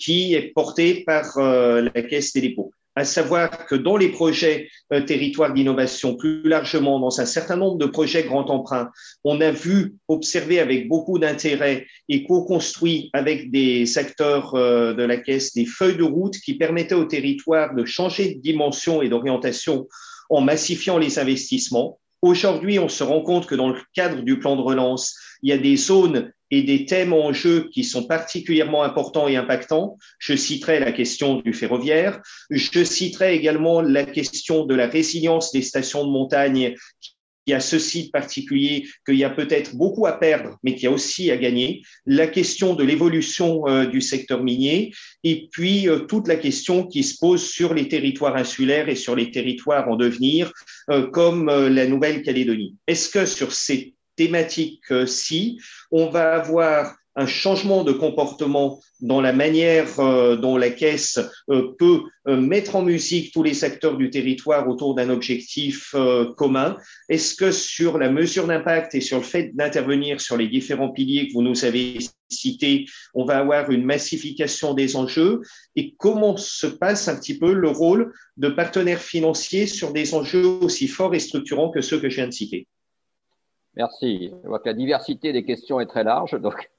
qui est porté par la Caisse des dépôts à savoir que dans les projets euh, territoires d'innovation, plus largement dans un certain nombre de projets grand emprunt, on a vu observer avec beaucoup d'intérêt et co-construit avec des acteurs euh, de la caisse des feuilles de route qui permettaient aux territoires de changer de dimension et d'orientation en massifiant les investissements. Aujourd'hui, on se rend compte que dans le cadre du plan de relance, il y a des zones et des thèmes en jeu qui sont particulièrement importants et impactants. Je citerai la question du ferroviaire. Je citerai également la question de la résilience des stations de montagne qui a ceci de particulier qu'il y a peut-être beaucoup à perdre, mais qu'il y a aussi à gagner, la question de l'évolution euh, du secteur minier, et puis euh, toute la question qui se pose sur les territoires insulaires et sur les territoires en devenir, euh, comme la Nouvelle-Calédonie. Est-ce que sur ces thématique-ci, on va avoir un changement de comportement dans la manière euh, dont la caisse euh, peut euh, mettre en musique tous les acteurs du territoire autour d'un objectif commun. Est-ce que sur la mesure d'impact et sur le fait d'intervenir sur les différents piliers que vous nous avez cités, on va avoir une massification des enjeux? Et comment se passe un petit peu le rôle de partenaire financier sur des enjeux aussi forts et structurants que ceux que je viens de citer? Merci. Je vois que la diversité des questions est très large. Donc, <laughs>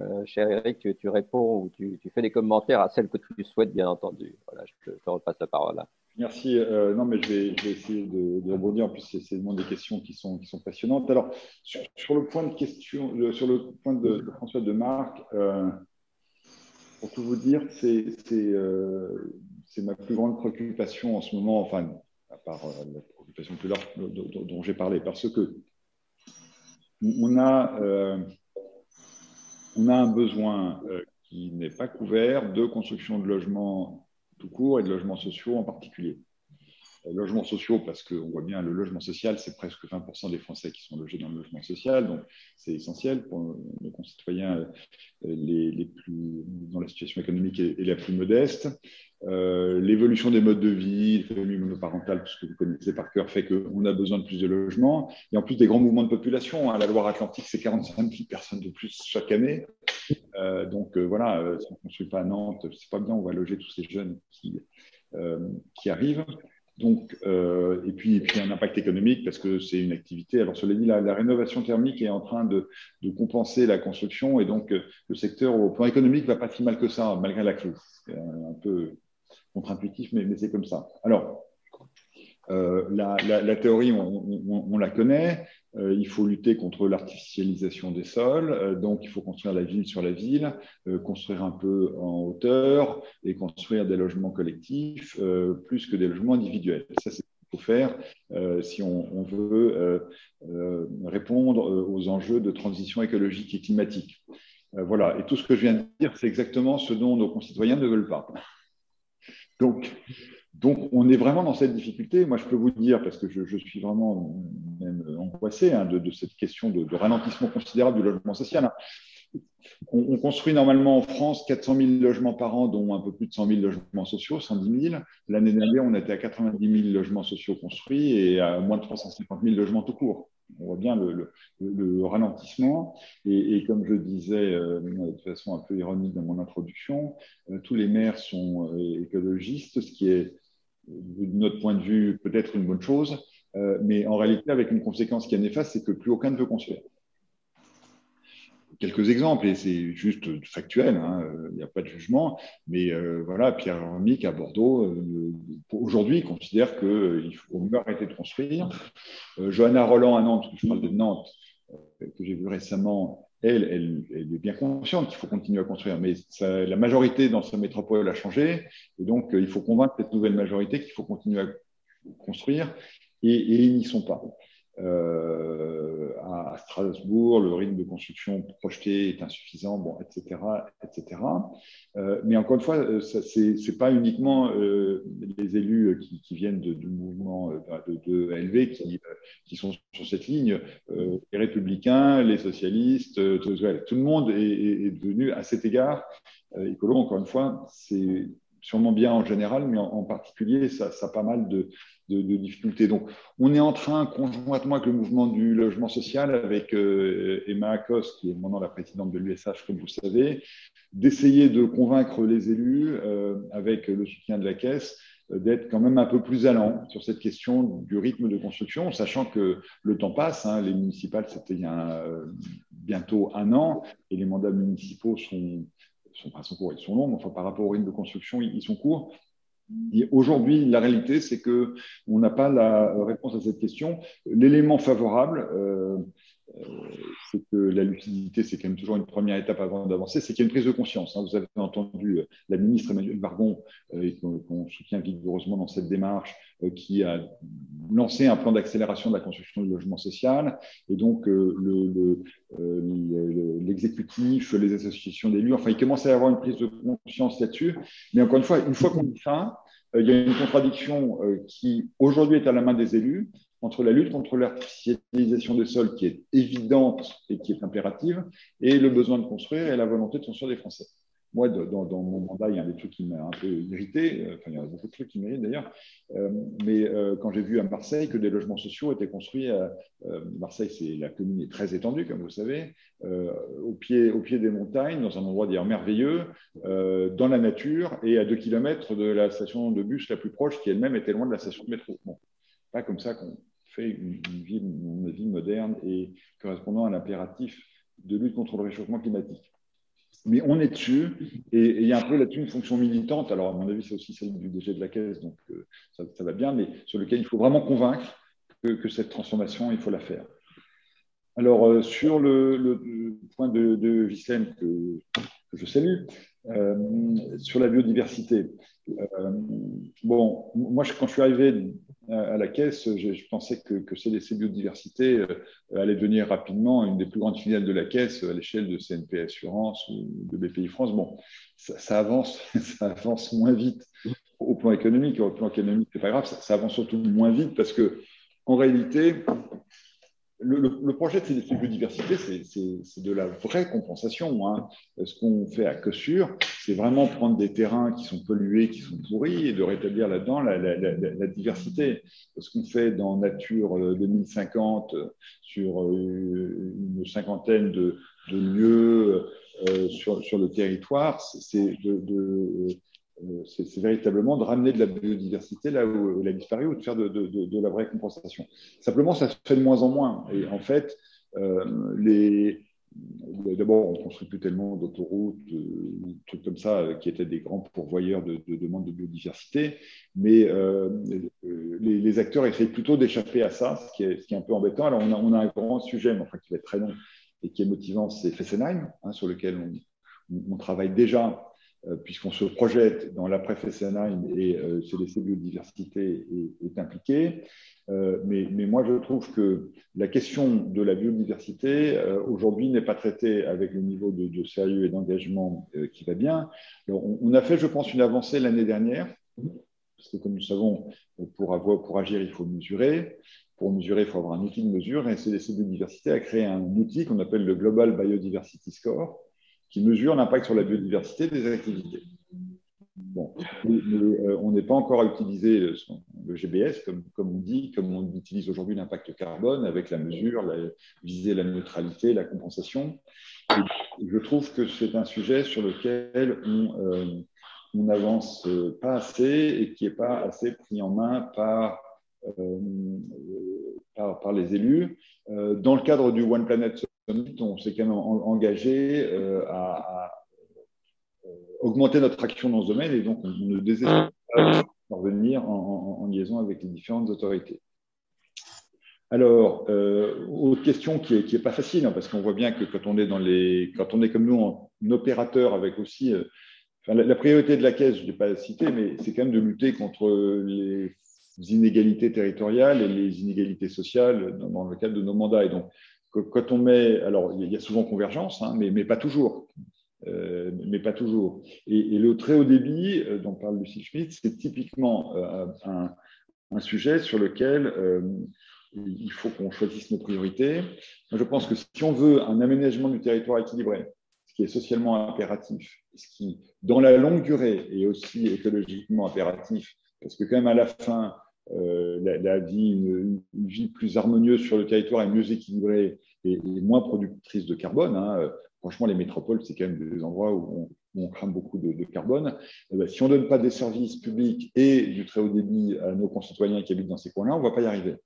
euh, cher Eric, tu, réponds ou tu, fais des commentaires à celles que tu souhaites, bien entendu. Voilà, je te, repasse la parole. Merci. Euh, non, mais je vais, essayer de, rebondir. En plus, c'est vraiment des questions qui sont, passionnantes. Alors, sur, le point de question, sur le point de, François de Marc, euh, pour tout vous dire, c'est ma plus grande préoccupation en ce moment, enfin, à part la préoccupation plus large dont j'ai parlé, parce que on a, euh, on a un besoin euh, qui n'est pas couvert de construction de logements tout court et de logements sociaux en particulier. Euh, logements sociaux, parce qu'on voit bien le logement social, c'est presque 20% des Français qui sont logés dans le logement social, donc c'est essentiel pour nos concitoyens les, plus, dans la situation économique et, la plus modeste. Euh, l'évolution des modes de vie, les familles monoparentales, tout ce que vous connaissez par cœur, fait qu'on a besoin de plus de logements. Et en plus des grands mouvements de population. Hein. La Loire-Atlantique, c'est 45 000 personnes de plus chaque année. Euh, donc euh, voilà, si on ne construit pas à Nantes, c'est pas bien, on va loger tous ces jeunes qui, qui arrivent. Donc, et, puis, et puis un impact économique parce que c'est une activité. Alors, cela dit, la, rénovation thermique est en train de, compenser la construction et donc le secteur au plan économique va pas si mal que ça, malgré la crise. Un peu contre-intuitif, mais, c'est comme ça. Alors, euh, la, théorie, on, la connaît. Euh, il faut lutter contre l'artificialisation des sols. Euh, donc, il faut construire la ville sur la ville, construire un peu en hauteur et construire des logements collectifs plus que des logements individuels. Ça, c'est ce qu'il faut faire si on, veut répondre aux enjeux de transition écologique et climatique. voilà. Et tout ce que je viens de dire, c'est exactement ce dont nos concitoyens ne veulent pas. Donc, donc, on est vraiment dans cette difficulté. Moi, je peux vous dire, parce que je, suis vraiment même angoissé hein, de, cette question de, ralentissement considérable du logement social. Hein. On, construit normalement en France 400 000 logements par an, dont un peu plus de 100 000 logements sociaux, 110 000. L'année dernière, on était à 90 000 logements sociaux construits et à moins de 350 000 logements tout court. on voit bien le, ralentissement. Et, comme je disais de façon un peu ironique dans mon introduction, tous les maires sont écologistes, ce qui est, de notre point de vue, peut-être une bonne chose, mais en réalité, avec une conséquence qui est néfaste, c'est que plus aucun ne veut construire quelques exemples, et c'est juste factuel, hein, il n'y a pas de jugement, mais euh, voilà, Pierre Hermic à Bordeaux, euh, aujourd'hui, considère qu'il faut mieux arrêter de construire. Euh, Johanna Roland à Nantes, je parle de Nantes, que j'ai vu récemment, elle, est bien consciente qu'il faut continuer à construire, mais la majorité dans sa métropole a changé, et donc il faut convaincre cette nouvelle majorité qu'il faut continuer à construire, et ils n'y sont pas. Euh, à Strasbourg, le rythme de construction projeté est insuffisant, bon, etc. etc. Euh, mais encore une fois, euh, ce n'est pas uniquement les élus qui, viennent du mouvement de, de LV qui, sont sur cette ligne. les républicains, les socialistes, tout, le monde est, devenu à cet égard écolo. Encore une fois, c'est sûrement bien en général, mais en, particulier, ça, a pas mal de, difficultés. Donc, on est en train, conjointement avec le mouvement du logement social, avec euh, Emma Akos, qui est maintenant la présidente de l'USH, comme vous savez, d'essayer de convaincre les élus, euh, avec le soutien de la Caisse, euh, d'être quand même un peu plus allant sur cette question du rythme de construction, sachant que le temps passe. Hein, les municipales, c'était il y a bientôt un an, et les mandats municipaux sont, sont, courts, ils sont longs, enfin, par rapport au rythme de construction, ils sont courts. Aujourd'hui, la réalité, c'est que on n'a pas la réponse à cette question. L'élément favorable, euh, c'est que la lucidité, c'est quand même toujours une première étape avant d'avancer, c'est qu'il y a une prise de conscience. Hein. Vous avez entendu euh, la ministre Emmanuel Vargon, euh, qu'on soutient vigoureusement dans cette démarche, qui a lancé un plan d'accélération de la construction du logement social. Et donc, l'exécutif, le, les associations d'élus, enfin, il commence à y avoir une prise de conscience là-dessus. Mais encore une fois, une fois qu'on dit ça, il y a une contradiction qui aujourd'hui est à la main des élus entre la lutte contre l'artificialisation des sols qui est évidente et qui est impérative, et le besoin de construire et la volonté de construire des Français. Moi, dans, mon mandat, il y a des trucs qui m'ont un peu irrité, euh, enfin, il y a beaucoup de trucs qui m'irritent d'ailleurs, euh, mais euh, quand j'ai vu à Marseille que des logements sociaux étaient construits, Marseille, c'est la commune est très étendue, comme vous savez, au, pied, des montagnes, dans un endroit d'ailleurs merveilleux, dans la nature, et à deux kilomètres de la station de bus la plus proche, qui elle-même était loin de la station de métro. Pas comme ça qu'on fait une, vie, moderne et correspondant à l'impératif de lutte contre le réchauffement climatique. Mais on est dessus, et il y a un peu là-dessus une fonction militante. Alors, à mon avis, c'est aussi celle du DG de la Caisse, donc euh, ça, va bien, mais sur lequel il faut vraiment convaincre que, cette transformation, il faut la faire. Alors, euh, sur le, point de, de que, que, je salue, euh, sur la biodiversité. Bon, moi, quand je suis arrivé à la caisse, je, pensais que, que CDC Biodiversité euh, allait devenir rapidement une des plus grandes filiales de la caisse à l'échelle de CNP Assurance ou de BPI France. Bon, ça, avance, <laughs> ça avance moins vite au plan économique. Au plan économique, c'est pas grave, ça, ça, avance surtout moins vite parce que, en réalité, le, projet de biodiversité, c'est de la vraie compensation. Hein. Ce qu'on fait à Cossure, c'est vraiment prendre des terrains qui sont pollués, qui sont pourris, et de rétablir là-dedans la, diversité. Ce qu'on fait dans Nature 2050 euh, sur euh, une cinquantaine de, lieux euh, sur, le territoire, c'est de, euh, c'est véritablement de ramener de la biodiversité là où elle a disparu ou de faire de, la vraie compensation. Simplement, ça se fait de moins en moins. Et en fait, euh, D'abord, on ne construit plus tellement d'autoroutes, euh, trucs comme ça, qui étaient des grands pourvoyeurs de, demandes de biodiversité, mais les, acteurs essayent plutôt d'échapper à ça, ce qui, est, un peu embêtant. Alors, on a, un grand sujet, mais enfin, qui va être très long et qui est motivant, c'est Fessenheim, hein, sur lequel on travaille déjà euh, puisqu'on se projette dans l'après-Fessenheim et euh, CDC Biodiversité est, est impliqué. Euh, mais, mais, moi, je trouve que la question de la biodiversité, aujourd'hui, n'est pas traitée avec le niveau de, sérieux et d'engagement qui va bien. on, a fait, je pense, une avancée l'année dernière, parce que comme nous savons, pour, avoir, pour agir, il faut mesurer. Pour mesurer, il faut avoir un outil de mesure. Et CDC Biodiversité a créé un outil qu'on appelle le Global Biodiversity Score, qui mesure l'impact sur la biodiversité des activités. Bon, euh, on n'est pas encore à utiliser, le GBS, comme, on dit, comme on utilise aujourd'hui l'impact carbone avec la mesure, la, viser la neutralité, la compensation. je trouve que c'est un sujet sur lequel on, on n'avance pas assez et qui n'est pas assez pris en main par, par, par, les élus. dans le cadre du One Planet on s'est quand même engagé à augmenter notre action dans ce domaine et donc on ne désespère pas de revenir en, liaison avec les différentes autorités. Alors, euh, autre question qui n'est est pas facile, hein, parce qu'on voit bien que quand on est dans comme nous en opérateur avec aussi, euh, la, priorité de la caisse, je ne l'ai pas cité, mais c'est quand même de lutter contre les inégalités territoriales et les inégalités sociales dans, le cadre de nos mandats. Et donc, quand on met, alors il y a souvent convergence, hein, mais, pas toujours. Euh, mais pas toujours. Et, le très haut débit, euh, dont parle Lucie Schmitt, c'est typiquement euh, un, sujet sur lequel il faut qu'on choisisse nos priorités. je pense que si on veut un aménagement du territoire équilibré, ce qui est socialement impératif, ce qui, dans la longue durée, est aussi écologiquement impératif, parce que quand même à la fin, la, vie, une, vie plus harmonieuse sur le territoire est mieux équilibrée et, moins productrice de carbone. Hein, franchement, les métropoles, c'est quand même des endroits où on, crame beaucoup de, carbone. Eh ben, si on ne donne pas des services publics et du très haut débit à nos concitoyens qui habitent dans ces coins-là, on ne va pas y arriver.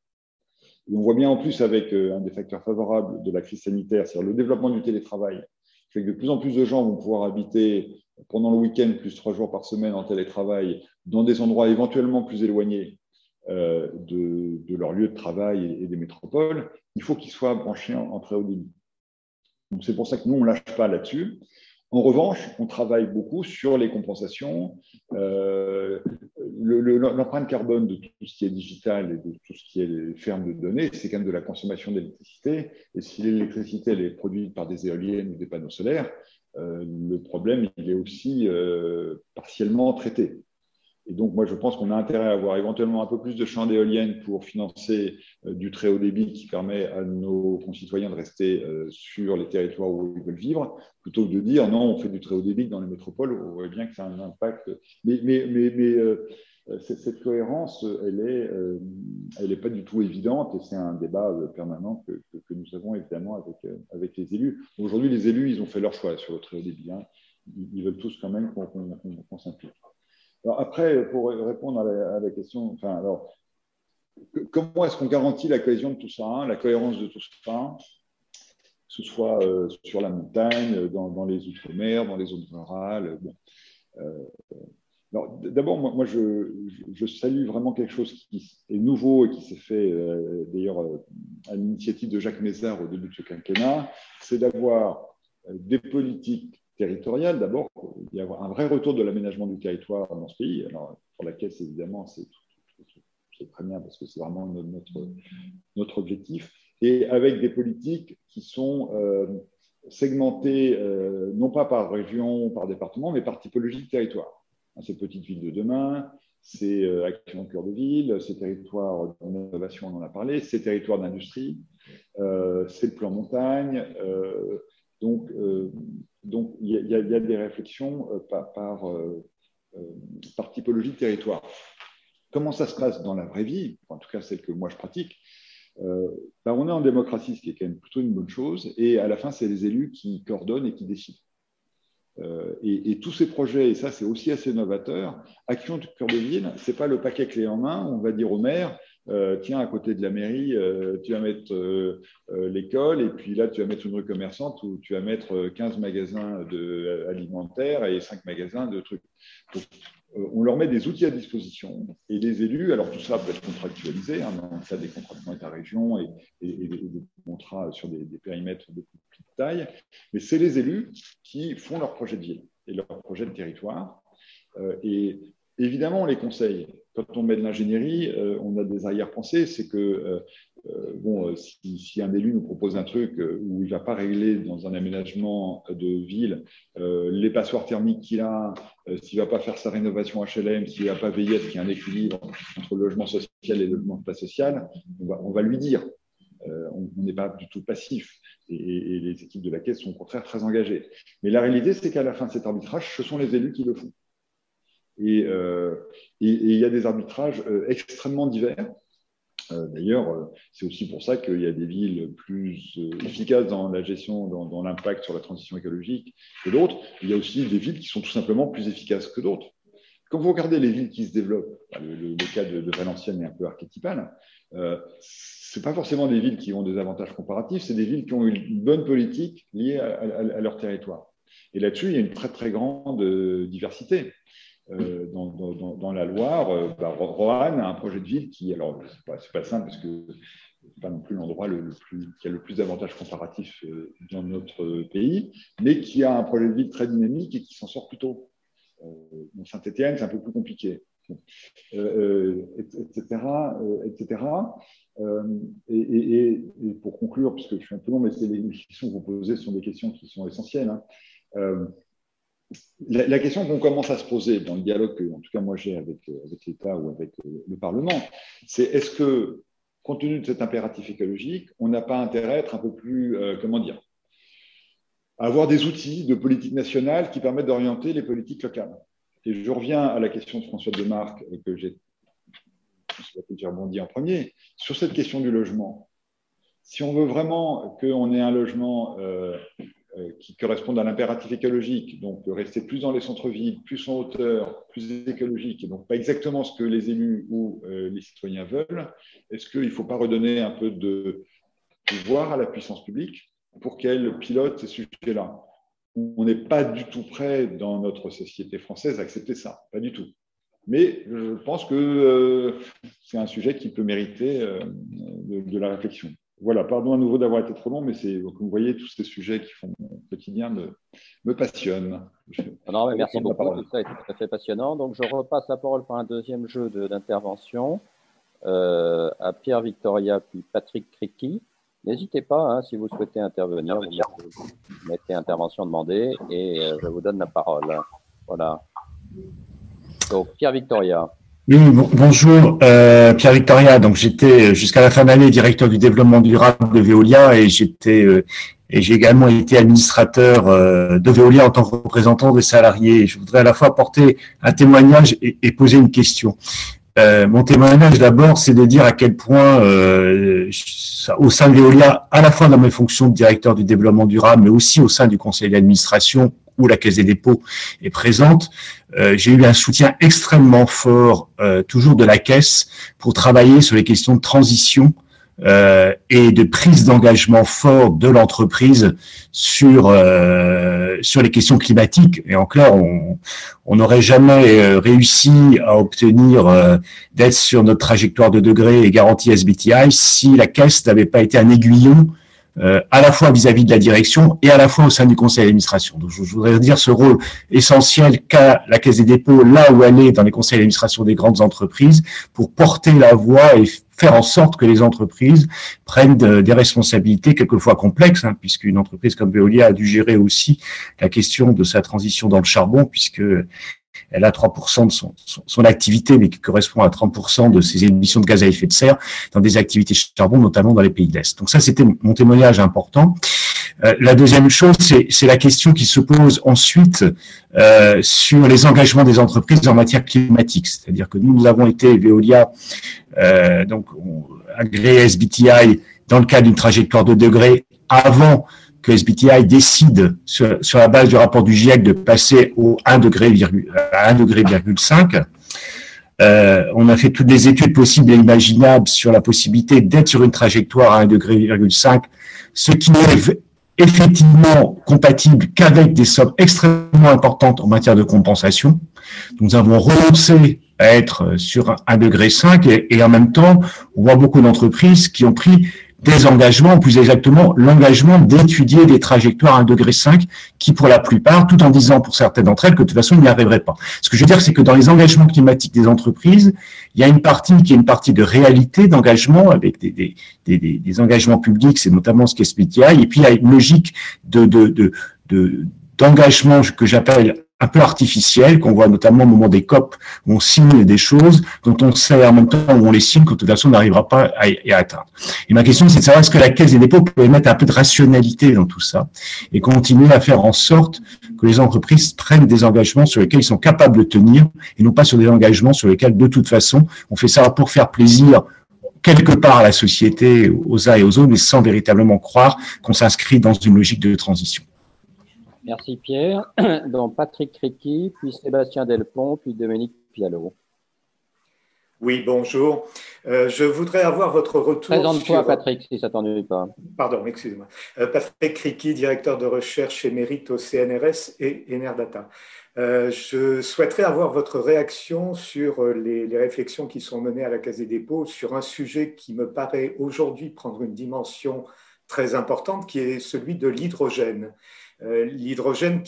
on voit bien en plus avec euh, un des facteurs favorables de la crise sanitaire, c'est-à-dire le développement du télétravail, fait que de plus en plus de gens vont pouvoir habiter pendant le week-end plus trois jours par semaine en télétravail dans des endroits éventuellement plus éloignés euh, de, leur lieu de travail et, des métropoles. Il faut qu'ils soient branchés en très haut débit. Donc c'est pour ça que nous, on ne lâche pas là-dessus. En revanche, on travaille beaucoup sur les compensations. Euh, L'empreinte carbone de tout ce qui est digital et de tout ce qui est ferme de données, c'est quand même de la consommation d'électricité. Et si l'électricité est produite par des éoliennes ou des panneaux solaires, euh, le problème il est aussi partiellement traité. Et donc, moi, je pense qu'on a intérêt à avoir éventuellement un peu plus de champs d'éoliennes pour financer euh, du très haut débit qui permet à nos concitoyens de rester euh, sur les territoires où ils veulent vivre, plutôt que de dire non, on fait du très haut débit dans les métropoles, on voit bien que ça a un impact. Mais, euh, cette, cohérence, elle n'est pas du tout évidente et c'est un débat permanent que, nous avons évidemment avec, avec les élus. Aujourd'hui, les élus, ils ont fait leur choix sur le très haut débit. Hein. Ils, veulent tous quand même qu'on s'implique. Alors après, pour répondre à la, question, enfin, alors, comment est-ce qu'on garantit la cohésion de tout ça, hein, la cohérence de tout ça, que ce soit euh, sur la montagne, dans, les outre-mer, dans les zones rurales bon. Euh, D'abord, moi, je, salue vraiment quelque chose qui est nouveau et qui s'est fait euh, d'ailleurs à l'initiative de Jacques Mézard au début de ce quinquennat, c'est d'avoir des politiques territoriale. D'abord, il y a un vrai retour de l'aménagement du territoire dans ce pays. Alors, pour la Caisse, évidemment, c'est très bien parce que c'est vraiment notre, notre objectif. Et avec des politiques qui sont euh, segmentées, euh, non pas par région, par département, mais par typologie de territoire. Ces petites villes de demain, ces euh, actions cœur de ville, ces territoires d'innovation, on en a parlé, ces territoires d'industrie, c'est le plan montagne. Donc, donc, il y, a, des réflexions euh, euh, euh, par, typologie de territoire. Comment ça se passe dans la vraie vie, en tout cas celle que moi je pratique ben, On est en démocratie, ce qui est quand même plutôt une bonne chose, et à la fin, c'est les élus qui coordonnent et qui décident. et, tous ces projets, et ça c'est aussi assez novateur, Action de cœur de ville, ce n'est pas le paquet clé en main, on va dire au maire, euh, tiens, à côté de la mairie, euh, tu vas mettre euh, l'école, et puis là, tu vas mettre une rue commerçante où tu vas mettre 15 magasins de, alimentaires et 5 magasins de trucs. on leur met des outils à disposition et les élus, alors tout ça peut être contractualisé, hein, dans le des contrats de État-région et, des contrats sur des, périmètres de plus de taille, mais c'est les élus qui font leur projet de ville et leur projet de territoire. et évidemment, on les conseille quand on met de l'ingénierie, euh, on a des arrière-pensées. C'est que, euh, euh, bon, si, un élu nous propose un truc où il ne va pas régler dans un aménagement de ville les passoires thermiques qu'il a, s'il ne va pas faire sa rénovation HLM, s'il ne va pas veiller à ce qu'il y ait un équilibre entre le logement social et le logement pas social, on va, lui dire. on n'est pas du tout passif. Et, et, les équipes de la Caisse sont au contraire très engagées. Mais la réalité, c'est qu'à la fin de cet arbitrage, ce sont les élus qui le font. Et, il y a des arbitrages extrêmement divers. D'ailleurs, c'est aussi pour ça qu'il y a des villes plus efficaces dans la gestion, dans, l'impact sur la transition écologique que d'autres. Il y a aussi des villes qui sont tout simplement plus efficaces que d'autres. Quand vous regardez les villes qui se développent, le, cas de, Valenciennes est un peu archétypal, euh, ce pas forcément des villes qui ont des avantages comparatifs, c'est des villes qui ont une bonne politique liée à, leur territoire. Et là-dessus, il y a une très très grande euh, diversité. Euh, dans, la Loire, euh, bah, Roanne a un projet de ville qui, alors, c'est pas, pas simple parce que c'est pas non plus l'endroit le, plus, qui a le plus d'avantages comparatifs dans notre pays, mais qui a un projet de ville très dynamique et qui s'en sort plutôt euh, Saint-Étienne, c'est un peu plus compliqué, etc. etc. Et, pour conclure, puisque je suis un peu long, mais les questions que vous posez sont des questions qui sont essentielles. Hein. Euh, la, question qu'on commence à se poser dans le dialogue que, en tout cas, moi j'ai avec, avec l'État ou avec le Parlement, c'est est-ce que, compte tenu de cet impératif écologique, on n'a pas intérêt à être un peu plus, euh, comment dire, avoir des outils de politique nationale qui permettent d'orienter les politiques locales? Et je reviens à la question de François Demarque que j'ai rebondi en premier. Sur cette question du logement, si on veut vraiment qu'on ait un logement euh, euh, qui corresponde à l'impératif écologique, donc rester plus dans les centres-villes, plus en hauteur, plus écologique, et donc pas exactement ce que les élus ou euh, les citoyens veulent, est-ce qu'il ne faut pas redonner un peu de pouvoir à la puissance publique pour qu'elle pilote ces sujets-là? On n'est pas du tout prêt dans notre société française à accepter ça, pas du tout. Mais je pense que euh, c'est un sujet qui peut mériter euh, de, la réflexion. Voilà, pardon à nouveau d'avoir été trop long, mais c'est, comme vous voyez, tous ces sujets qui font mon quotidien me, me passionnent. non, <laughs> merci beaucoup, tout ça est tout à fait passionnant. Donc je repasse la parole pour un deuxième jeu d'intervention euh, à Pierre Victoria puis Patrick Criqui. N'hésitez pas, hein, si vous souhaitez intervenir, vous mettez intervention demandée et euh, je vous donne la parole. Voilà. Donc, Pierre Victoria. Oui, bonjour, euh, Pierre Victoria. Donc, j'étais jusqu'à la fin d'année directeur du développement durable de Veolia et j'étais euh, et j'ai également été administrateur de Veolia en tant que représentant des salariés. Je voudrais à la fois apporter un témoignage et, poser une question. Euh, mon témoignage d'abord, c'est de dire à quel point, euh, au sein de Veolia, à la fois dans mes fonctions de directeur du développement durable, mais aussi au sein du conseil d'administration où la Caisse des dépôts est présente, euh, j'ai eu un soutien extrêmement fort, toujours de la Caisse, pour travailler sur les questions de transition euh, et de prise d'engagement fort de l'entreprise sur euh, les questions climatiques. Et en clair, on n'aurait jamais euh, réussi à obtenir euh, d'être sur notre trajectoire de degré et garantie SBTI si la caisse n'avait pas été un aiguillon euh, à la fois vis-à-vis de la direction et à la fois au sein du conseil d'administration. Donc, je, voudrais dire ce rôle essentiel qu'a la Caisse des dépôts là où elle est dans les conseils d'administration des grandes entreprises pour porter la voix et faire en sorte que les entreprises prennent des responsabilités quelquefois complexes, hein, puisqu'une entreprise comme Veolia a dû gérer aussi la question de sa transition dans le charbon, puisque elle a 3% de son, son, activité, mais qui correspond à 30% de ses émissions de gaz à effet de serre dans des activités charbon, notamment dans les pays de l'Est. Donc ça, c'était mon témoignage important. Euh, la deuxième chose, c'est la question qui se pose ensuite euh, sur les engagements des entreprises en matière climatique. C'est-à-dire que nous, nous avons été, Veolia, euh, donc agréé SBTI dans le cadre d'une trajectoire de degré avant que SBTI décide sur, la base du rapport du GIEC de passer au 1 degré, à 1 degré, euh, on a fait toutes les études possibles et imaginables sur la possibilité d'être sur une trajectoire à 1 degré, ce qui n'est effectivement compatible qu'avec des sommes extrêmement importantes en matière de compensation. Nous avons renoncé à être sur 1 degré et en même temps, on voit beaucoup d'entreprises qui ont pris des engagements, ou plus exactement l'engagement d'étudier des trajectoires à 1,5 degré qui pour la plupart, tout en disant pour certaines d'entre elles que de toute façon, ils n'y arriveraient pas. Ce que je veux dire, c'est que dans les engagements climatiques des entreprises, il y a une partie qui est une partie de réalité d'engagement avec des, des, des, engagements publics, c'est notamment ce qu'est SPTI, et puis il y a une logique de, de, de d'engagement que j'appelle un peu artificielles qu'on voit notamment au moment des COP où on signe des choses dont on sait en même temps où on les signe que de toute façon on n'arrivera pas à, y atteindre. Et ma question c'est de savoir est-ce que la Caisse des dépôts peut mettre un peu de rationalité dans tout ça et continuer à faire en sorte que les entreprises prennent des engagements sur lesquels ils sont capables de tenir et non pas sur des engagements sur lesquels de toute façon on fait ça pour faire plaisir quelque part à la société, aux uns et aux autres, mais sans véritablement croire qu'on s'inscrit dans une logique de transition. Merci Pierre. <clears throat> Donc Patrick Criqui, puis Sébastien Delpont, puis Dominique Pialot. Oui, bonjour. Euh, je voudrais avoir votre retour. Présente-toi, Patrick, si ça t'ennuie pas. Pardon, excusez-moi. Euh, Patrick Criqui, directeur de recherche émérite au CNRS et Enerdata. Euh, je souhaiterais avoir votre réaction sur les, les, réflexions qui sont menées à la Caisse des dépôts sur un sujet qui me paraît aujourd'hui prendre une dimension très importante, qui est celui de l'hydrogène. Euh, l'hydrogène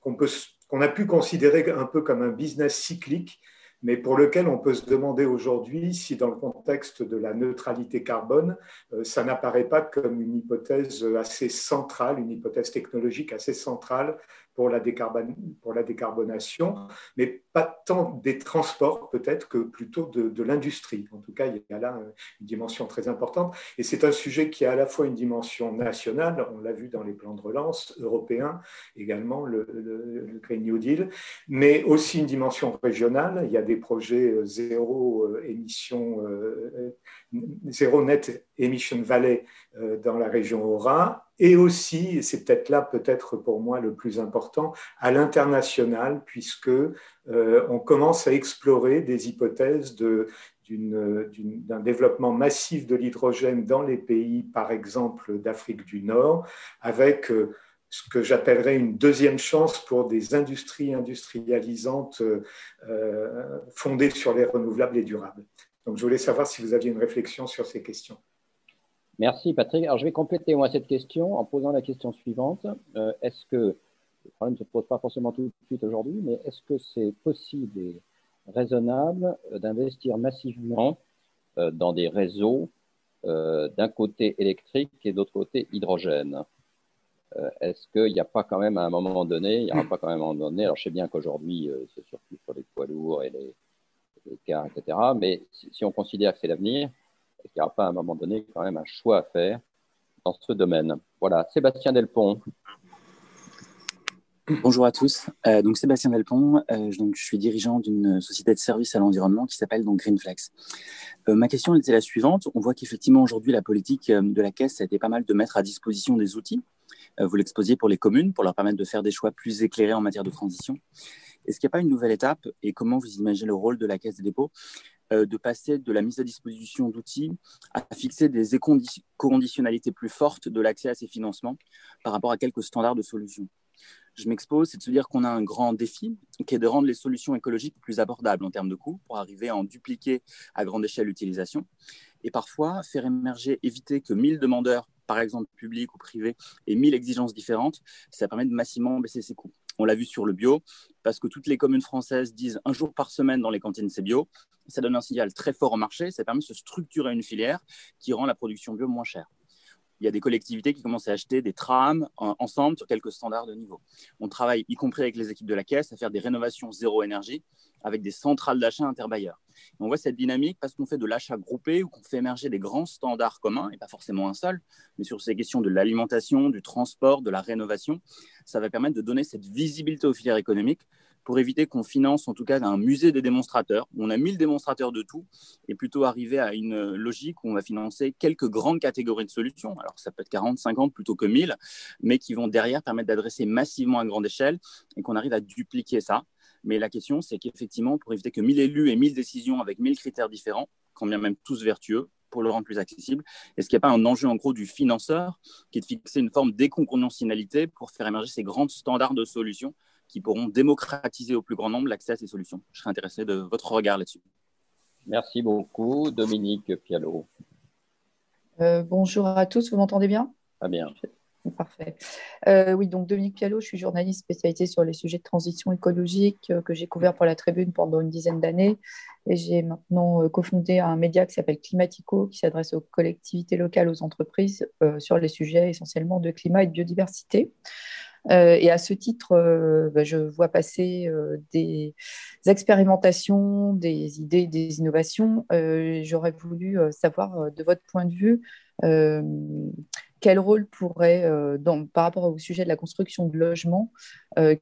qu'on a pu considérer un peu comme un business cyclique, mais pour lequel on peut se demander aujourd'hui si dans le contexte de la neutralité carbone, euh, ça n'apparaît pas comme une hypothèse assez centrale, une hypothèse technologique assez centrale pour la, décarbonation, mais pas tant des transports peut-être que plutôt de, l'industrie. En tout cas, il y a là une dimension très importante. Et c'est un sujet qui a à la fois une dimension nationale, on l'a vu dans les plans de relance européens, également le, le, Green New Deal, mais aussi une dimension régionale. Il y a des projets euh, zéro euh, émission, euh, zéro net emission valley dans la région Aura et aussi, et c'est peut-être là peut-être pour moi le plus important, à l'international, puisque euh, on commence à explorer des hypothèses d'un développement massif de l'hydrogène dans les pays, par exemple, d'Afrique du Nord, avec euh, ce que j'appellerais une deuxième chance pour des industries industrialisantes euh, fondées sur les renouvelables et durables. Donc, je voulais savoir si vous aviez une réflexion sur ces questions. Merci Patrick. Alors je vais compléter moi cette question en posant la question suivante. Euh, est-ce que, le problème ne se pose pas forcément tout de suite aujourd'hui, mais est-ce que c'est possible et raisonnable euh, d'investir massivement euh, dans des réseaux d'un côté électrique et d'autre côté hydrogène? Est-ce qu'il n'y a pas quand même à un moment donné, il n'y aura pas quand même à un moment donné, alors je sais bien qu'aujourd'hui c'est surtout sur les poids lourds et les, les cars, etc., mais si on considère que c'est l'avenir, est-ce qu'il n'y aura pas à un moment donné quand même un choix à faire dans ce domaine Voilà, Sébastien Delpont. Bonjour à tous. Euh, donc Sébastien Delpont, euh, je suis dirigeant d'une société de services à l'environnement qui s'appelle donc Greenflex. Euh, ma question était la suivante. On voit qu'effectivement aujourd'hui la politique de la caisse a été pas mal de mettre à disposition des outils. vous l'exposiez pour les communes pour leur permettre de faire des choix plus éclairés en matière de transition. Est-ce qu'il n'y a pas une nouvelle étape et comment vous imaginez le rôle de la Caisse des dépôts de passer de la mise à disposition d'outils à fixer des conditionnalités plus fortes de l'accès à ces financements par rapport à quelques standards de solutions je m'expose, c'est de se dire qu'on a un grand défi qui est de rendre les solutions écologiques plus abordables en termes de coûts pour arriver à en dupliquer à grande échelle l'utilisation. Et parfois, faire émerger, éviter que 1000 demandeurs, par exemple publics ou privés, aient 1000 exigences différentes, ça permet de massivement baisser ses coûts. On l'a vu sur le bio, parce que toutes les communes françaises disent un jour par semaine dans les cantines c'est bio. Ça donne un signal très fort au marché, ça permet de structurer une filière qui rend la production bio moins chère. Il y a des collectivités qui commencent à acheter des trams ensemble sur quelques standards de niveau. On travaille, y compris avec les équipes de la caisse, à faire des rénovations zéro énergie avec des centrales d'achat interbailleurs. On voit cette dynamique parce qu'on fait de l'achat groupé ou qu'on fait émerger des grands standards communs, et pas forcément un seul, mais sur ces questions de l'alimentation, du transport, de la rénovation, ça va permettre de donner cette visibilité aux filières économiques pour éviter qu'on finance en tout cas un musée des démonstrateurs, où on a 1000 démonstrateurs de tout, et plutôt arriver à une logique où on va financer quelques grandes catégories de solutions. Alors ça peut être 40, 50 plutôt que 1000, mais qui vont derrière permettre d'adresser massivement à grande échelle et qu'on arrive à dupliquer ça. Mais la question, c'est qu'effectivement, pour éviter que 1000 élus et 1000 décisions avec 1000 critères différents, quand bien même tous vertueux, pour le rendre plus accessible Est-ce qu'il n'y a pas un enjeu en gros du financeur qui est de fixer une forme d'éconconditionnalité pour faire émerger ces grands standards de solutions qui pourront démocratiser au plus grand nombre l'accès à ces solutions Je serais intéressé de votre regard là-dessus. Merci beaucoup. Dominique Pialot. Euh, bonjour à tous, vous m'entendez bien? Très bien. Parfait. Euh, oui, donc Dominique Pialot, je suis journaliste spécialisée sur les sujets de transition écologique euh, que j'ai couvert pour la Tribune pendant une dizaine d'années. Et j'ai maintenant euh, cofondé un média qui s'appelle Climatico, qui s'adresse aux collectivités locales, aux entreprises, sur les sujets essentiellement de climat et de biodiversité. Et à ce titre, bah, je vois passer des expérimentations, des idées, des innovations. J'aurais voulu savoir, de votre point de vue, quel rôle pourrait, par rapport au sujet de la construction de logements,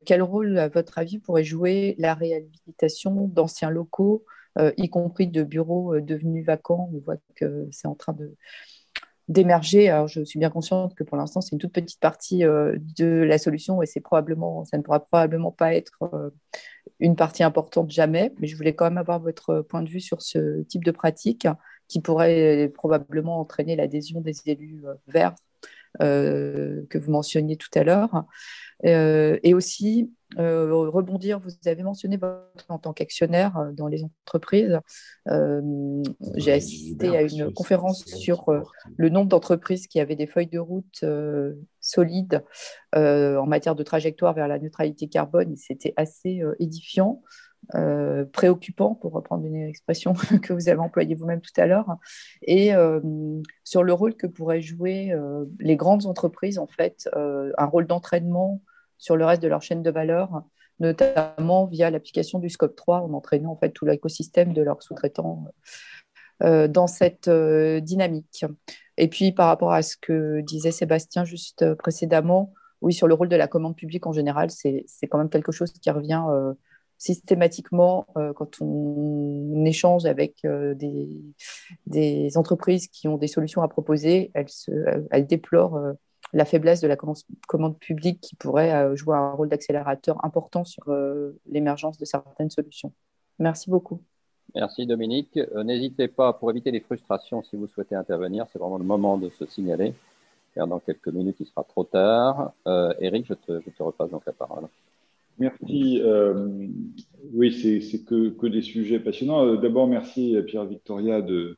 quel rôle, à votre avis, pourrait jouer la réhabilitation d'anciens locaux, y compris de bureaux devenus vacants? On voit que c'est en train de, d'émerger. Alors, je suis bien consciente que pour l'instant, c'est une toute petite partie euh, de la solution et c'est probablement, ça ne pourra probablement pas être euh, une partie importante jamais. Mais je voulais quand même avoir votre point de vue sur ce type de pratique qui pourrait probablement entraîner l'adhésion des élus euh, verts que vous mentionniez tout à l'heure. Et aussi, euh, rebondir, vous avez mentionné votre en tant qu'actionnaire euh, dans les entreprises. Euh, j'ai assisté à une conférence sur le nombre d'entreprises qui avaient des feuilles de route solides en matière de trajectoire vers la neutralité carbone. C'était assez édifiant. Préoccupant, pour reprendre une expression <laughs> que vous avez employée vous-même tout à l'heure, et sur le rôle que pourraient jouer les grandes entreprises, en fait, un rôle d'entraînement sur le reste de leur chaîne de valeur, notamment via l'application du Scope 3 en entraînant en fait tout l'écosystème de leurs sous-traitants euh, dans cette euh, dynamique. Et puis par rapport à ce que disait Sébastien juste précédemment, oui, sur le rôle de la commande publique en général, c'est quand même quelque chose qui revient euh, systématiquement quand on échange avec des, des, entreprises qui ont des solutions à proposer. Elles, elles déplorent la faiblesse de la commande publique qui pourrait euh, jouer un rôle d'accélérateur important sur euh, l'émergence de certaines solutions. Merci beaucoup. Merci Dominique. Euh, n'hésitez pas, pour éviter les frustrations, si vous souhaitez intervenir, c'est vraiment le moment de se signaler, car dans quelques minutes, il sera trop tard. Eric, je te, je te, repasse donc la parole. Merci. oui, c'est que, des sujets passionnants. D'abord, merci à Pierre Victoria de,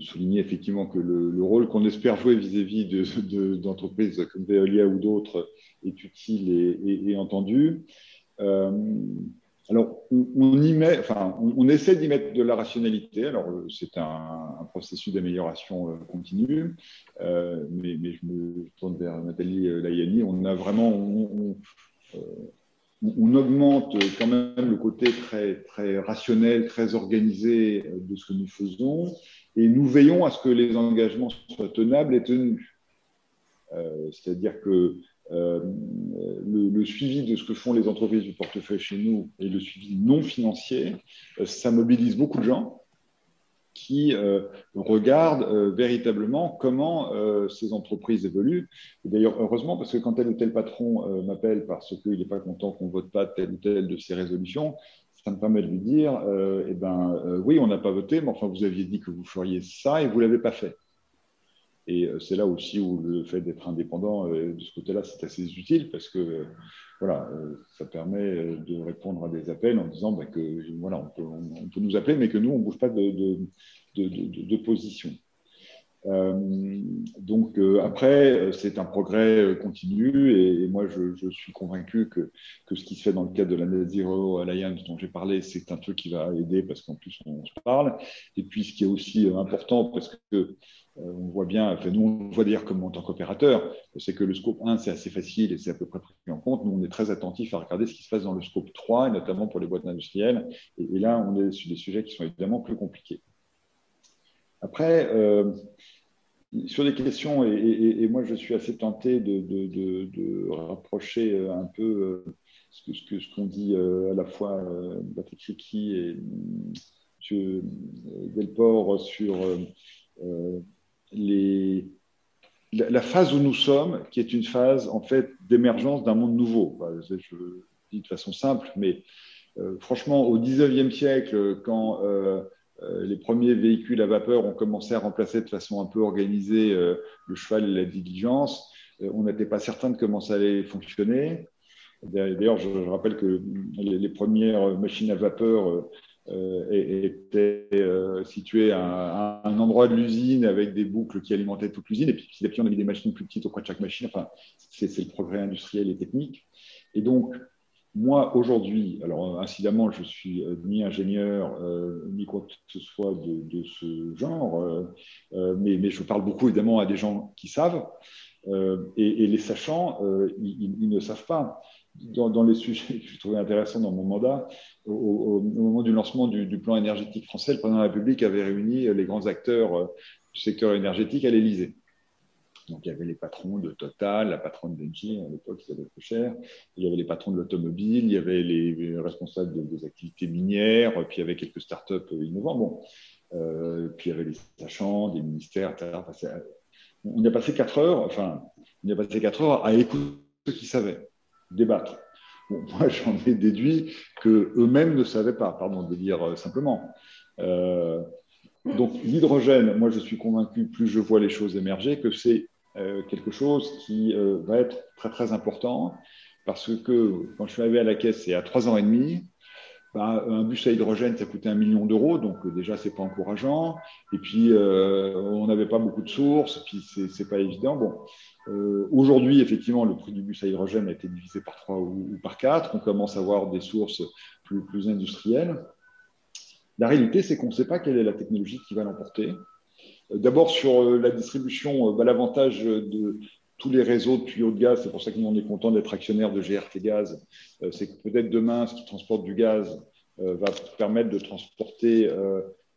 souligner effectivement que le, rôle qu'on espère jouer vis-à-vis d'entreprises comme Veolia ou d'autres est utile et, entendu. Euh, alors, on, y met, enfin, on, essaie d'y mettre de la rationalité. Alors, c'est un, processus d'amélioration euh, continue, euh, mais, je me tourne vers Nathalie Layani. On a vraiment, augmente quand même le côté très, très rationnel, très organisé de ce que nous faisons, et nous veillons à ce que les engagements soient tenables et tenus. Euh, c'est-à-dire que euh, le, suivi de ce que font les entreprises du portefeuille chez nous et le suivi non financier, euh, ça mobilise beaucoup de gens qui euh, regardent euh, véritablement comment euh, ces entreprises évoluent. D'ailleurs, heureusement, parce que quand tel ou tel patron m'appelle parce qu'il n'est pas content qu'on vote pas telle ou telle de ses résolutions, ça me permet de lui dire, eh ben, oui, on n'a pas voté, mais enfin, vous aviez dit que vous feriez ça et vous ne l'avez pas fait. Et c'est là aussi où le fait d'être indépendant, de ce côté-là, c'est assez utile parce que voilà, ça permet de répondre à des appels en disant bah, que voilà, on peut, nous appeler, mais que nous, on ne bouge pas de, position. Euh, donc euh, après, c'est un progrès continu et, moi je, suis convaincu que, que, ce qui se fait dans le cadre de la Net Zero Alliance dont j'ai parlé, c'est un truc qui va aider parce qu'en plus on se parle. Et puis ce qui est aussi important parce que euh, on voit bien, enfin, nous on voit dire comme en tant qu'opérateur, c'est que le scope 1 c'est assez facile et c'est à peu près pris en compte. Nous on est très attentif à regarder ce qui se passe dans le scope 3 et notamment pour les boîtes industrielles. et là on est sur des sujets qui sont évidemment plus compliqués. Après, euh, sur des questions, et, moi je suis assez tenté de, rapprocher un peu euh, ce qu'on dit euh, à la fois Patrick Ricky et M. Delport sur la, phase où nous sommes, qui est une phase en fait d'émergence d'un monde nouveau. je, le dis de façon simple, mais franchement, au 19e siècle, quand euh, les premiers véhicules à vapeur ont commencé à remplacer de façon un peu organisée euh, le cheval et la diligence. Euh, on n'était pas certain de comment ça allait fonctionner. D'ailleurs, je, rappelle que les, premières machines à vapeur étaient situées à, un endroit de l'usine avec des boucles qui alimentaient toute l'usine. Et puis petit à on a mis des machines plus petites auprès de chaque machine. Enfin, c'est le progrès industriel et technique. Et donc, moi, aujourd'hui, alors incidemment, je suis euh, ni ingénieur, euh, ni quoi que ce soit de, ce genre, euh, mais, je parle beaucoup évidemment à des gens qui savent. et, les sachants, ils, ne savent pas. Dans, les sujets que je trouvais intéressants dans mon mandat, au, moment du lancement du, plan énergétique français, le président de la République avait réuni les grands acteurs du secteur énergétique à l'Élysée. Donc, il y avait les patrons de Total, la patronne d'Engie, à l'époque, c'était plus cher. Il y avait les patrons de l'automobile, il y avait les responsables des activités minières, puis il y avait quelques startups innovants. Bon. Euh, puis il y avait les sachants, des ministères, etc. on a passé quatre heures, enfin, on a passé quatre heures à écouter ceux qui savaient, débattre. <laughs> moi, j'en ai déduit qu'eux-mêmes ne savaient pas, pardon de dire euh, simplement. Euh, donc, l'hydrogène, moi, je suis convaincu, plus je vois les choses émerger, que c'est euh, quelque chose qui va être très très important parce que quand je suis arrivé à la caisse, c'est à trois ans et demi. Bah, un bus à hydrogène, ça coûtait un million d'euros, donc euh, déjà, c'est pas encourageant. Et puis, on n'avait pas beaucoup de sources, puis c'est pas évident. Bon, aujourd'hui, effectivement, le prix du bus à hydrogène a été divisé par trois ou, ou par quatre. On commence à avoir des sources plus, industrielles. La réalité, c'est qu'on ne sait pas quelle est la technologie qui va l'emporter. D'abord, sur euh, la distribution, euh, bah, l'avantage de tous les réseaux de tuyaux de gaz, c'est pour ça que nous, on est content d'être actionnaire de GRT Gaz, euh, c'est que peut-être demain, ce qui transporte du gaz va permettre de transporter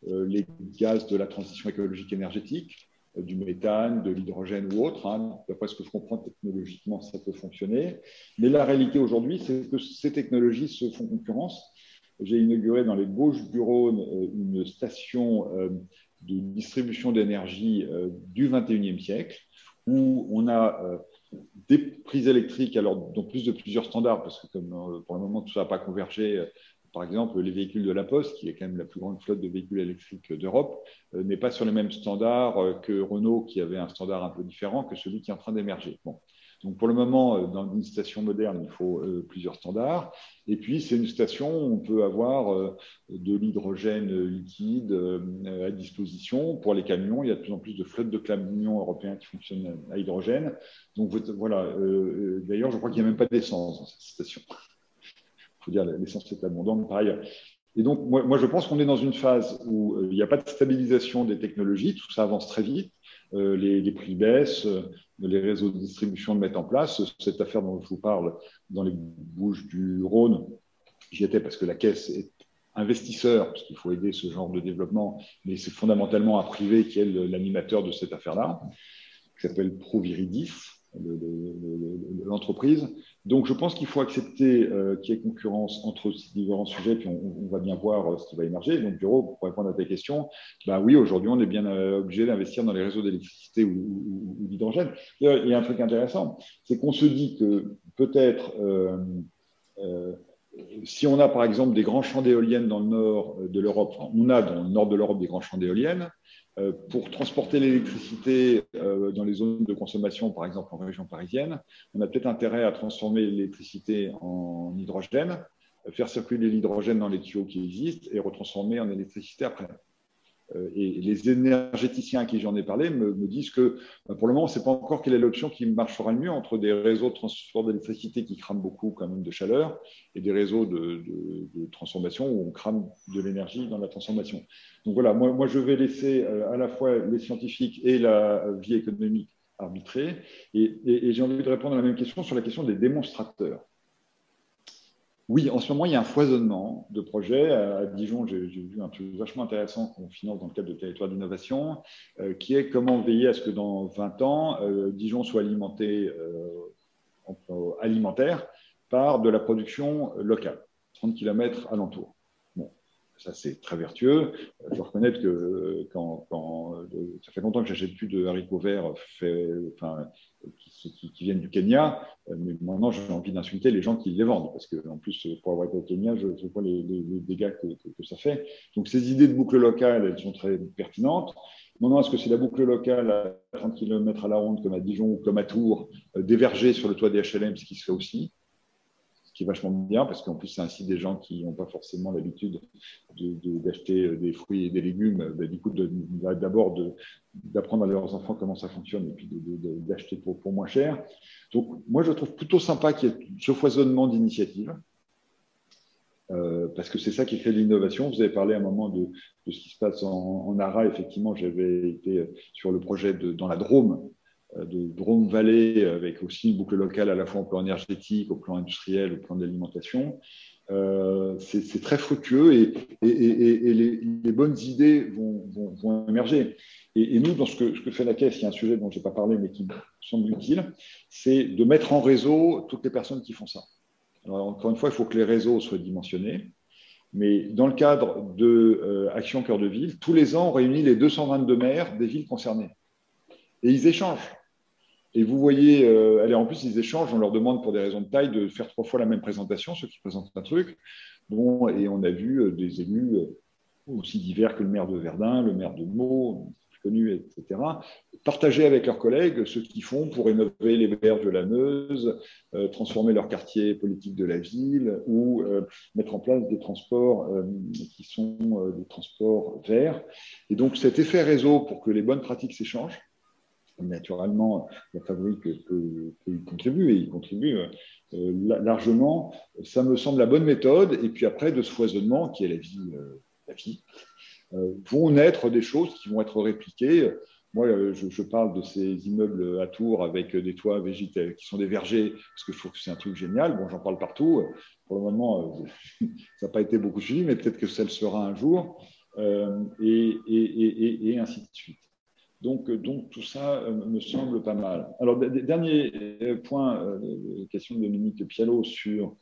les gaz de la transition écologique énergétique, du méthane, de l'hydrogène ou autre. Hein. D'après ce que je comprends, technologiquement, ça peut fonctionner. Mais la réalité aujourd'hui, c'est que ces technologies se font concurrence. J'ai inauguré dans les Bauges du Rhône une station de distribution d'énergie euh, du 21e siècle, où on a euh, des prises électriques, alors dans plus de plusieurs standards, parce que comme euh, pour le moment tout ça n'a pas convergé, par exemple, les véhicules de la Poste, qui est quand même la plus grande flotte de véhicules électriques d'Europe, n'est pas sur les mêmes standards que Renault, qui avait un standard un peu différent que celui qui est en train d'émerger. Donc pour le moment, euh, dans une station moderne, il faut euh, plusieurs standards. Et puis c'est une station où on peut avoir euh, de l'hydrogène liquide à disposition pour les camions. Il y a de plus en plus de flottes de camions européens qui fonctionnent à hydrogène. Donc voilà. D'ailleurs, je crois qu'il n'y a même pas d'essence dans cette station. Il faut dire l'essence est abondante par ailleurs. Et donc, moi, moi je pense qu'on est dans une phase où il n'y a pas de stabilisation des technologies, tout ça avance très vite. Euh, les, prix baissent, euh, les réseaux de distribution le mettent en place. Cette affaire dont je vous parle dans les Bouches du Rhône, j'y étais parce que la Caisse est investisseur, parce qu'il faut aider ce genre de développement, mais c'est fondamentalement un privé qui est l'animateur de cette affaire-là, qui s'appelle Proviridis l'entreprise. Donc, je pense qu'il faut accepter euh, qu'il y ait concurrence entre ces différents sujets, puis on, va bien voir euh, ce qui va émerger. Donc, Bureau, pour répondre à ta question, bah oui, aujourd'hui, on est bien euh, obligé d'investir dans les réseaux d'électricité ou, d'hydrogène. Il y a un truc intéressant, c'est qu'on se dit que peut-être, si on a par exemple des grands champs d'éoliennes dans le nord de l'Europe, on a dans le nord de l'Europe des grands champs d'éoliennes, pour transporter l'électricité euh, dans les zones de consommation, par exemple en région parisienne, on a peut-être intérêt à transformer l'électricité en hydrogène, faire circuler l'hydrogène dans les tuyaux qui existent et retransformer en électricité après. Euh, et les énergéticiens à qui j'en ai parlé me, disent que bah, pour le moment, on ne sait pas encore quelle est l'option qui marchera le mieux entre des réseaux de transport d'électricité qui crament beaucoup quand même de chaleur et des réseaux de, transformation où on crame de l'énergie dans la transformation. Donc voilà, moi, je vais laisser euh, à la fois les scientifiques et la vie économique arbitrer. et j'ai envie de répondre à la même question sur la question des démonstrateurs. Oui, en ce moment, il y a un foisonnement de projets. À Dijon, j'ai vu un truc vachement intéressant qu'on finance dans le cadre de territoire d'innovation, euh, qui est comment veiller à ce que dans 20 ans, euh, Dijon soit alimenté euh, alimentaire par de la production locale, 30 km alentour ça c'est très vertueux. Je dois reconnaître que quand, ça fait longtemps que j'achète plus de haricots verts qui, viennent du Kenya, mais maintenant j'ai envie d'insulter les gens qui les vendent, parce que en plus pour avoir été au Kenya, je, vois les, dégâts que, ça fait. Donc ces idées de boucle locale, elles sont très pertinentes. Maintenant, est-ce que c'est la boucle locale à 30 km à la ronde, comme à Dijon, comme à Tours, euh, sur le toit des HLM, ce qui se fait aussi? Vachement bien parce qu'en plus, c'est ainsi des gens qui n'ont pas forcément l'habitude d'acheter euh, des fruits et des légumes. Bah, du coup, d'abord d'apprendre à leurs enfants comment ça fonctionne et puis d'acheter pour, moins cher. Donc, moi, je trouve plutôt sympa qu'il y ait ce foisonnement d'initiatives. Euh, parce que c'est ça qui fait l'innovation. Vous avez parlé à un moment de, ce qui se passe en, en ARA. Effectivement, j'avais été sur le projet dans la Drôme de Drôme Valley, avec aussi une boucle locale à la fois au plan énergétique, au plan industriel, au plan de l'alimentation. c'est très fructueux et, les, bonnes idées vont, émerger. Et, nous, dans ce que, ce que, fait la Caisse, il y a un sujet dont je n'ai pas parlé mais qui me semble utile, c'est de mettre en réseau toutes les personnes qui font ça. Alors, encore une fois, il faut que les réseaux soient dimensionnés. Mais dans le cadre de euh, Action Cœur de Ville, tous les ans, on réunit les 222 maires des villes concernées. Et ils échangent. Et vous voyez, euh, allez, en plus, ils échangent, on leur demande pour des raisons de taille de faire trois fois la même présentation, ceux qui présentent un truc. Bon, et on a vu euh, des élus aussi divers que le maire de Verdun, le maire de Meaux, connus, etc., partager avec leurs collègues ce qu'ils font pour rénover les berges de la Meuse, euh, transformer leur quartier politique de la ville ou euh, mettre en place des transports euh, qui sont des transports verts. Et donc cet effet réseau pour que les bonnes pratiques s'échangent, naturellement, la fabrique peut, y contribuer, et y contribue largement. Ça me semble la bonne méthode. Et puis après, de ce foisonnement qui est la vie, la vie euh, vont naître des choses qui vont être répliquées. Moi, euh, je, parle de ces immeubles à tours avec des toits végétaux qui sont des vergers, parce que je trouve que c'est un truc génial. Bon, j'en parle partout. Pour le moment, euh, <laughs> ça n'a pas été beaucoup suivi, mais peut-être que ça le sera un jour, et, ainsi de suite. Donc, donc, tout ça me semble pas mal. Alors, dernier point, question de Dominique Pialot sur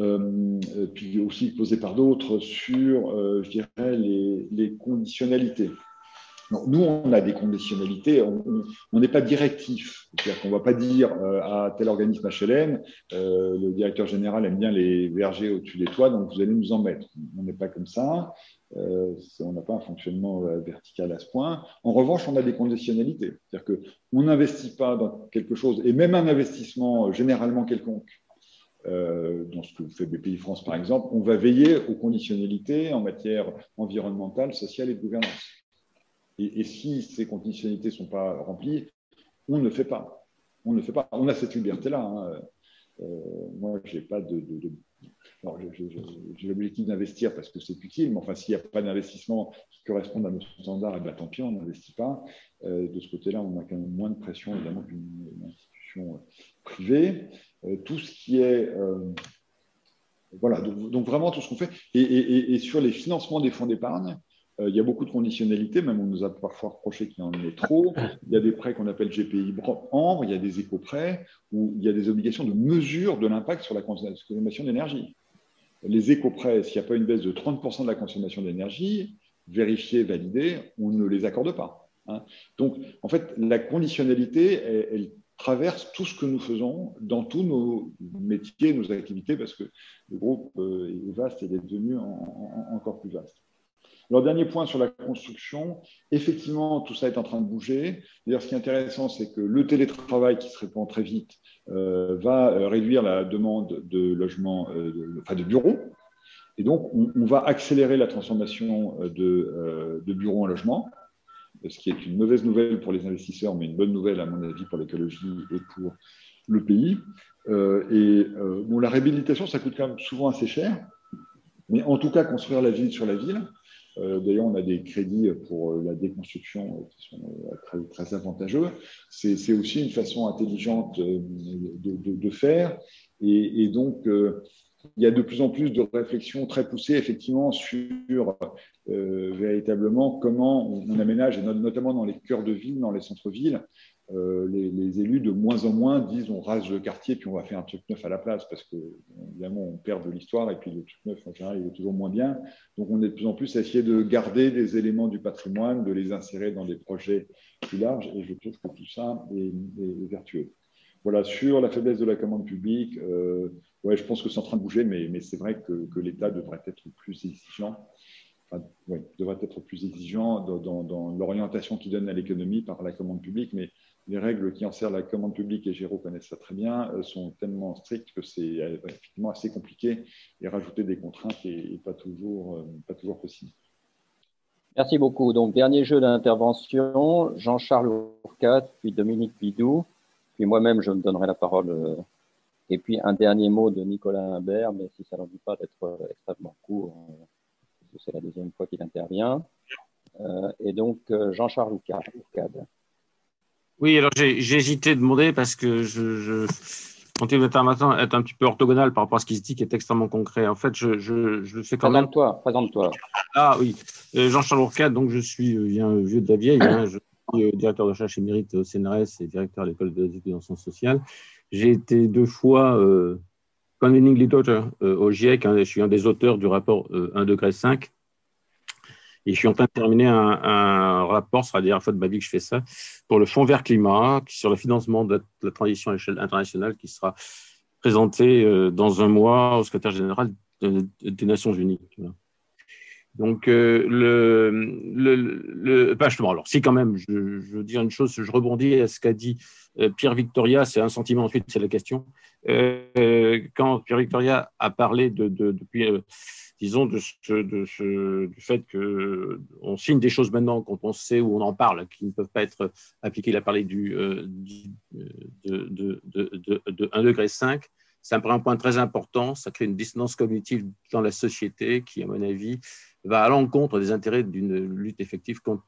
euh, puis aussi posé par d'autres sur, euh, je dirais, les, conditionnalités. nous, on a des conditionnalités, on n'est pas directif. C'est-à-dire qu'on ne va pas dire euh, à tel organisme HLM, le directeur général aime bien les vergers au-dessus des toits, donc vous allez nous en mettre. On n'est pas comme ça. On n'a pas un fonctionnement vertical à ce point. En revanche, on a des conditionnalités. C'est-à-dire qu'on n'investit pas dans quelque chose, et même un investissement généralement quelconque, euh, dans ce que fait BPI France par exemple, on va veiller aux conditionnalités en matière environnementale, sociale et de gouvernance. Et, si ces conditionnalités ne sont pas remplies, on ne fait pas. On ne fait pas. On a cette liberté-là. Hein. Euh, moi, j'ai pas de, j'ai l'objectif d'investir parce que c'est utile, mais enfin, s'il n'y a pas d'investissement qui correspond à nos standards, et eh bien, tant pis, on n'investit pas. Euh, de ce côté-là, on a quand même moins de pression, évidemment, qu'une institution privée. Euh, tout ce qui est. Euh, voilà, donc, vraiment tout ce qu'on fait. Et, sur les financements des fonds d'épargne, euh, il y a beaucoup de conditionnalités, même on nous a parfois reproché qu'il y en ait trop. Il y a des prêts qu'on appelle GPI Ambre, il y a des éco-prêts, où il y a des obligations de mesure de l'impact sur la consommation d'énergie. Les éco-prêts, s'il n'y a pas une baisse de 30% de la consommation d'énergie, vérifiée, validée, on ne les accorde pas. Hein. Donc, en fait, la conditionnalité, elle traverse tout ce que nous faisons dans tous nos métiers, nos activités, parce que le groupe euh, est vaste et est devenu encore plus vaste. Alors, dernier point sur la construction, effectivement, tout ça est en train de bouger. D'ailleurs, ce qui est intéressant, c'est que le télétravail qui se répand très vite euh, va euh, réduire la demande de logements, enfin de bureaux. Et donc, on, va accélérer la transformation de, bureaux en logements ce qui est une mauvaise nouvelle pour les investisseurs, mais une bonne nouvelle, à mon avis, pour l'écologie et pour le pays. Euh, et euh, bon, la réhabilitation, ça coûte quand même souvent assez cher, mais en tout cas, construire la ville sur la ville. Euh, d'ailleurs, on a des crédits pour la déconstruction qui sont très, avantageux. C'est aussi une façon intelligente de, faire. Et, donc, il y a de plus en plus de réflexions très poussées, effectivement, sur euh, véritablement comment on, aménage, notamment dans les cœurs de ville, dans les centres-villes. Euh, les, élus, de moins en moins, disent on rase le quartier, puis on va faire un truc neuf à la place, parce que, évidemment, on perd de l'histoire, et puis le truc neuf, en général, il est toujours moins bien. Donc, on est de plus en plus à essayer de garder des éléments du patrimoine, de les insérer dans des projets plus larges, et je trouve que tout ça est, vertueux. Voilà, sur la faiblesse de la commande publique, euh, ouais, je pense que c'est en train de bouger, mais, c'est vrai que, que l'État devrait être plus exigeant. Enfin, ouais, devrait être plus exigeant dans, dans, l'orientation qu'il donne à l'économie par la commande publique, mais les règles qui en servent la commande publique, et Géraud connaissent ça très bien, euh, sont tellement strictes que c'est euh, effectivement assez compliqué et rajouter des contraintes n'est pas, toujours, euh, pas toujours possible. Merci beaucoup. Donc, dernier jeu d'intervention, Jean-Charles Ourcade, puis Dominique Bidou, puis moi-même, je me donnerai la parole et puis un dernier mot de Nicolas Imbert, mais si ça n'en dit pas d'être extrêmement court, c'est la deuxième fois qu'il intervient. Et donc Jean-Charles Ourcade. Oui, alors j'ai hésité de demander parce que je, je être un petit peu orthogonal par rapport à ce qui se dit, qui est extrêmement concret. En fait, je, je, je fais quand même. Présente-toi, présente-toi. Ah oui, euh, Jean-Charles Ourcade, donc je suis euh, un vieux de la vieille, hein, je suis euh, directeur de recherche émérite au CNRS et directeur à l'école des études en sciences sociales. J'ai été deux fois euh, convening leader au GIEC, hein, je suis un des auteurs du rapport 1 degré 5 et je suis en train de terminer un, rapport, ce sera la dernière fois de ma vie que je fais ça, pour le Fonds vert climat, sur le financement de la transition à l'échelle internationale, qui sera présenté euh, dans un mois au secrétaire général des Nations Unies. Donc, euh, le, le, le bah, justement, alors, si quand même, je, veux dire une chose, je rebondis à ce qu'a dit euh, Pierre Victoria, c'est un sentiment, ensuite, c'est la question. quand Pierre Victoria a parlé de, de depuis disons, de ce, du fait qu'on signe des choses maintenant quand on sait où on en parle, qui ne peuvent pas être appliquées. Il a parlé du, euh, de, de, 1 degré 5. Ça me paraît un point très important. Ça crée une dissonance cognitive dans la société qui, à mon avis, va à l'encontre des intérêts d'une lutte effective contre,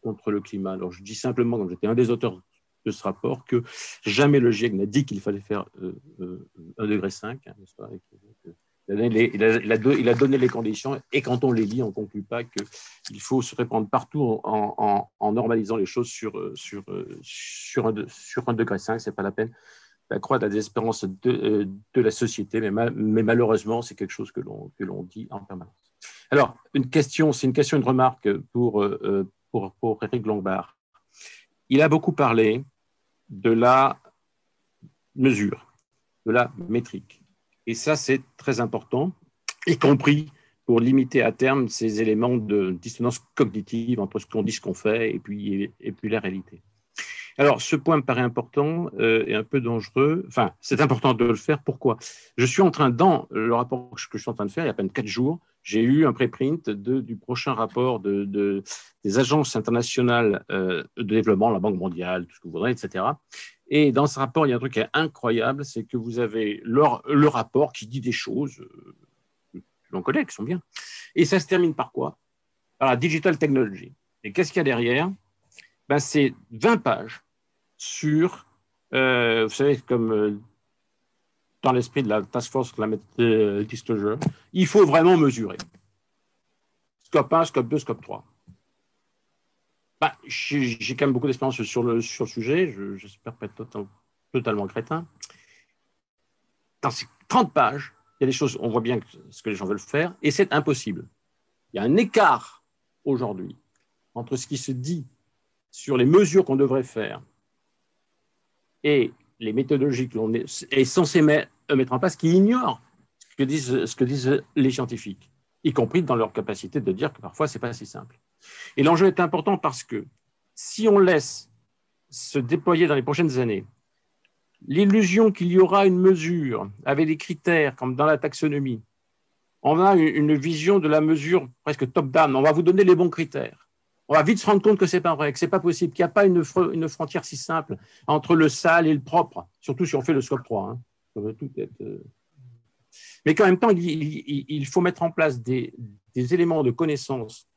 contre, le climat. Alors, je dis simplement, comme j'étais un des auteurs de ce rapport, que jamais le GIEC n'a dit qu'il fallait faire 1 euh, euh, degré 5. Hein, il a, donné les conditions et quand on les lit, on ne conclut pas qu'il faut se répandre partout en, normalisant les choses sur, sur, sur, un, sur un degré 5. Ce n'est pas la peine la désespérance de, euh, de, la société, mais malheureusement, c'est quelque chose que l'on dit en permanence. Alors, une question, c'est une question, une remarque pour, euh, pour, pour Eric Lombard. Il a beaucoup parlé de la mesure, de la métrique. Et ça, c'est très important, y compris pour limiter à terme ces éléments de dissonance cognitive entre ce qu'on dit, ce qu'on fait, et puis, et puis la réalité. Alors, ce point me paraît important euh, et un peu dangereux. Enfin, c'est important de le faire. Pourquoi? Je suis en train, dans le rapport que je suis en train de faire, il y a à peine quatre jours, j'ai eu un préprint du prochain rapport de, des agences internationales euh, de développement, la Banque mondiale, tout ce que vous voudrez, etc. Et dans ce rapport, il y a un truc incroyable, c'est que vous avez le rapport qui dit des choses euh, que l'on connaît, qui sont bien. Et ça se termine par quoi? Par la digital technology. Et qu'est-ce qu'il y a derrière? Ben, C'est 20 pages sur, euh, vous savez, comme euh, dans l'esprit de la Task Force Climate Disclosure, il faut vraiment mesurer. Scope 1, scope 2, scope 3. Bah, j'ai quand même beaucoup d'expérience sur le, sujet, j'espère pas être totalement crétin. Dans ces 30 pages, il y a des choses, on voit bien ce que les gens veulent faire, et c'est impossible. Il y a un écart aujourd'hui entre ce qui se dit sur les mesures qu'on devrait faire et les méthodologies que l'on est, censé mettre en place qui ignorent ce que, disent, ce que disent les scientifiques, y compris dans leur capacité de dire que parfois, ce n'est pas si simple. Et l'enjeu est important parce que si on laisse se déployer dans les prochaines années l'illusion qu'il y aura une mesure avec des critères comme dans la taxonomie, on a une vision de la mesure presque top-down. On va vous donner les bons critères. On va vite se rendre compte que c'est pas vrai, que c'est pas possible, qu'il n'y a pas une, frontière si simple entre le sale et le propre, surtout si on fait le scope 3. Hein. Euh, Mais qu'en même temps, il, faut mettre en place des éléments de connaissance